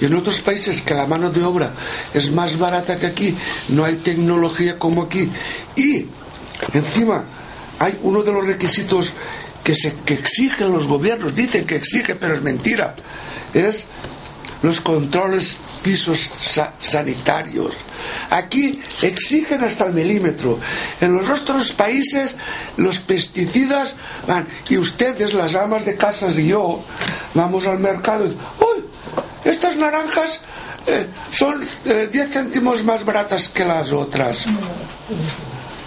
y en otros países que la mano de obra es más barata que aquí, no hay tecnología como aquí y encima hay uno de los requisitos que, se, que exigen los gobiernos, dicen que exigen, pero es mentira es los controles pisos sanitarios. Aquí exigen hasta el milímetro. En los otros países los pesticidas van y ustedes, las amas de casas y yo, vamos al mercado y ¡Uy! Estas naranjas eh, son 10 eh, céntimos más baratas que las otras.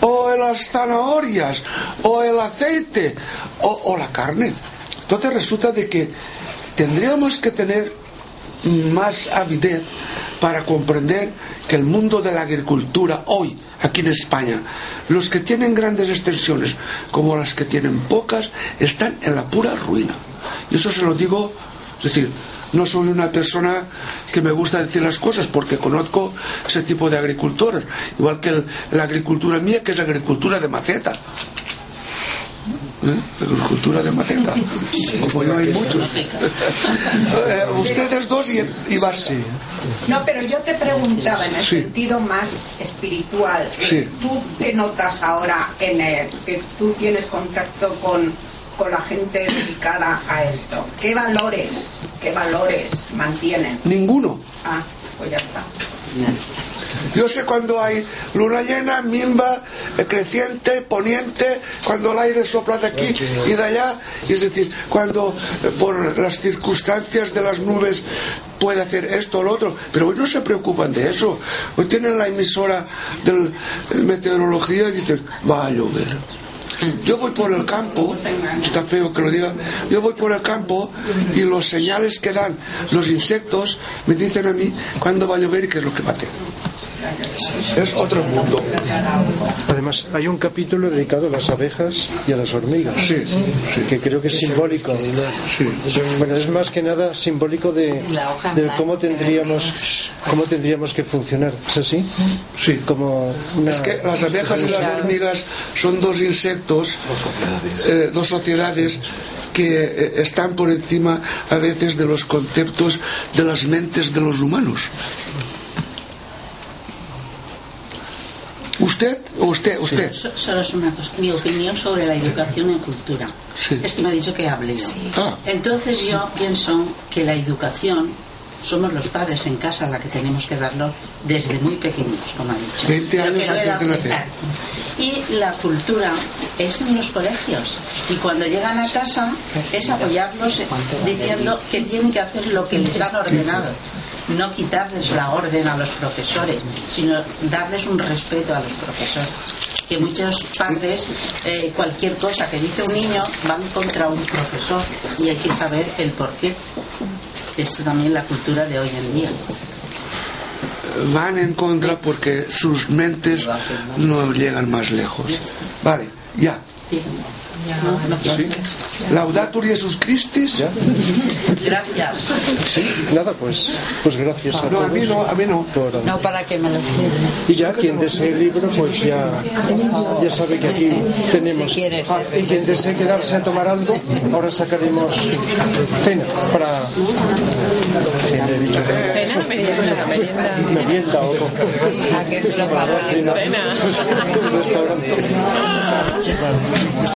O las zanahorias, o el aceite, o, o la carne. Entonces resulta de que tendríamos que tener más avidez para comprender que el mundo de la agricultura hoy, aquí en España, los que tienen grandes extensiones como las que tienen pocas, están en la pura ruina. Y eso se lo digo, es decir, no soy una persona que me gusta decir las cosas porque conozco ese tipo de agricultores, igual que la agricultura mía, que es agricultura de maceta. ¿Eh? agricultura de maceta. Como yo hay muchos. Eh, ustedes dos y, y No, pero yo te preguntaba en el sentido más espiritual. ¿Tú te notas ahora en el, que tú tienes contacto con, con la gente dedicada a esto? ¿Qué valores, qué valores mantienen? Ninguno. Ah, pues ya está. Yo sé cuando hay luna llena, mimba, eh, creciente, poniente, cuando el aire sopla de aquí y de allá, y es decir, cuando eh, por las circunstancias de las nubes puede hacer esto o lo otro, pero hoy no se preocupan de eso. Hoy tienen la emisora de meteorología y dicen, va a llover. Yo voy por el campo, está feo que lo diga, yo voy por el campo y los señales que dan los insectos me dicen a mí cuándo va a llover y qué es lo que va a hacer. Es otro mundo. Además, hay un capítulo dedicado a las abejas y a las hormigas. Sí, Que creo que es simbólico. Bueno, es más que nada simbólico de, de cómo tendríamos cómo tendríamos que funcionar. ¿Es así? Sí. Como una- Es que las abejas y las hormigas son dos insectos, eh, dos sociedades que eh, están por encima a veces de los conceptos de las mentes de los humanos. ¿Usted o usted? ¿Usted? So- Solo es una cosa, mi opinión sobre la educación en cultura. Es que me ha dicho que hable yo. Ah. Entonces yo pienso que la educación somos los padres en casa la que tenemos que darlo desde muy pequeños, como ha dicho. 20 Lo años antes de nacer. Y la cultura es en los colegios. Y cuando llegan a casa es apoyarlos diciendo que tienen que hacer lo que les han ordenado. No quitarles la orden a los profesores, sino darles un respeto a los profesores. Que muchos padres, eh, cualquier cosa que dice un niño, van contra un profesor y hay que saber el por qué. Es también la cultura de hoy en día. Van en contra porque sus mentes no llegan más lejos. Vale, ya. Laudatur Jesus Christus. Gracias. Sí, nada, pues, pues gracias a No, todos. a mí no, a mí no. por- No para que me lo firme. Y ya quien desee el libro, pues ya, ya sabe que aquí tenemos. Ah, y quien desee quedarse a tomar algo, ahora sacaremos cena para. Cena, merienda, merienda. o ¿A qué se lo pago? Cena. Restaurante.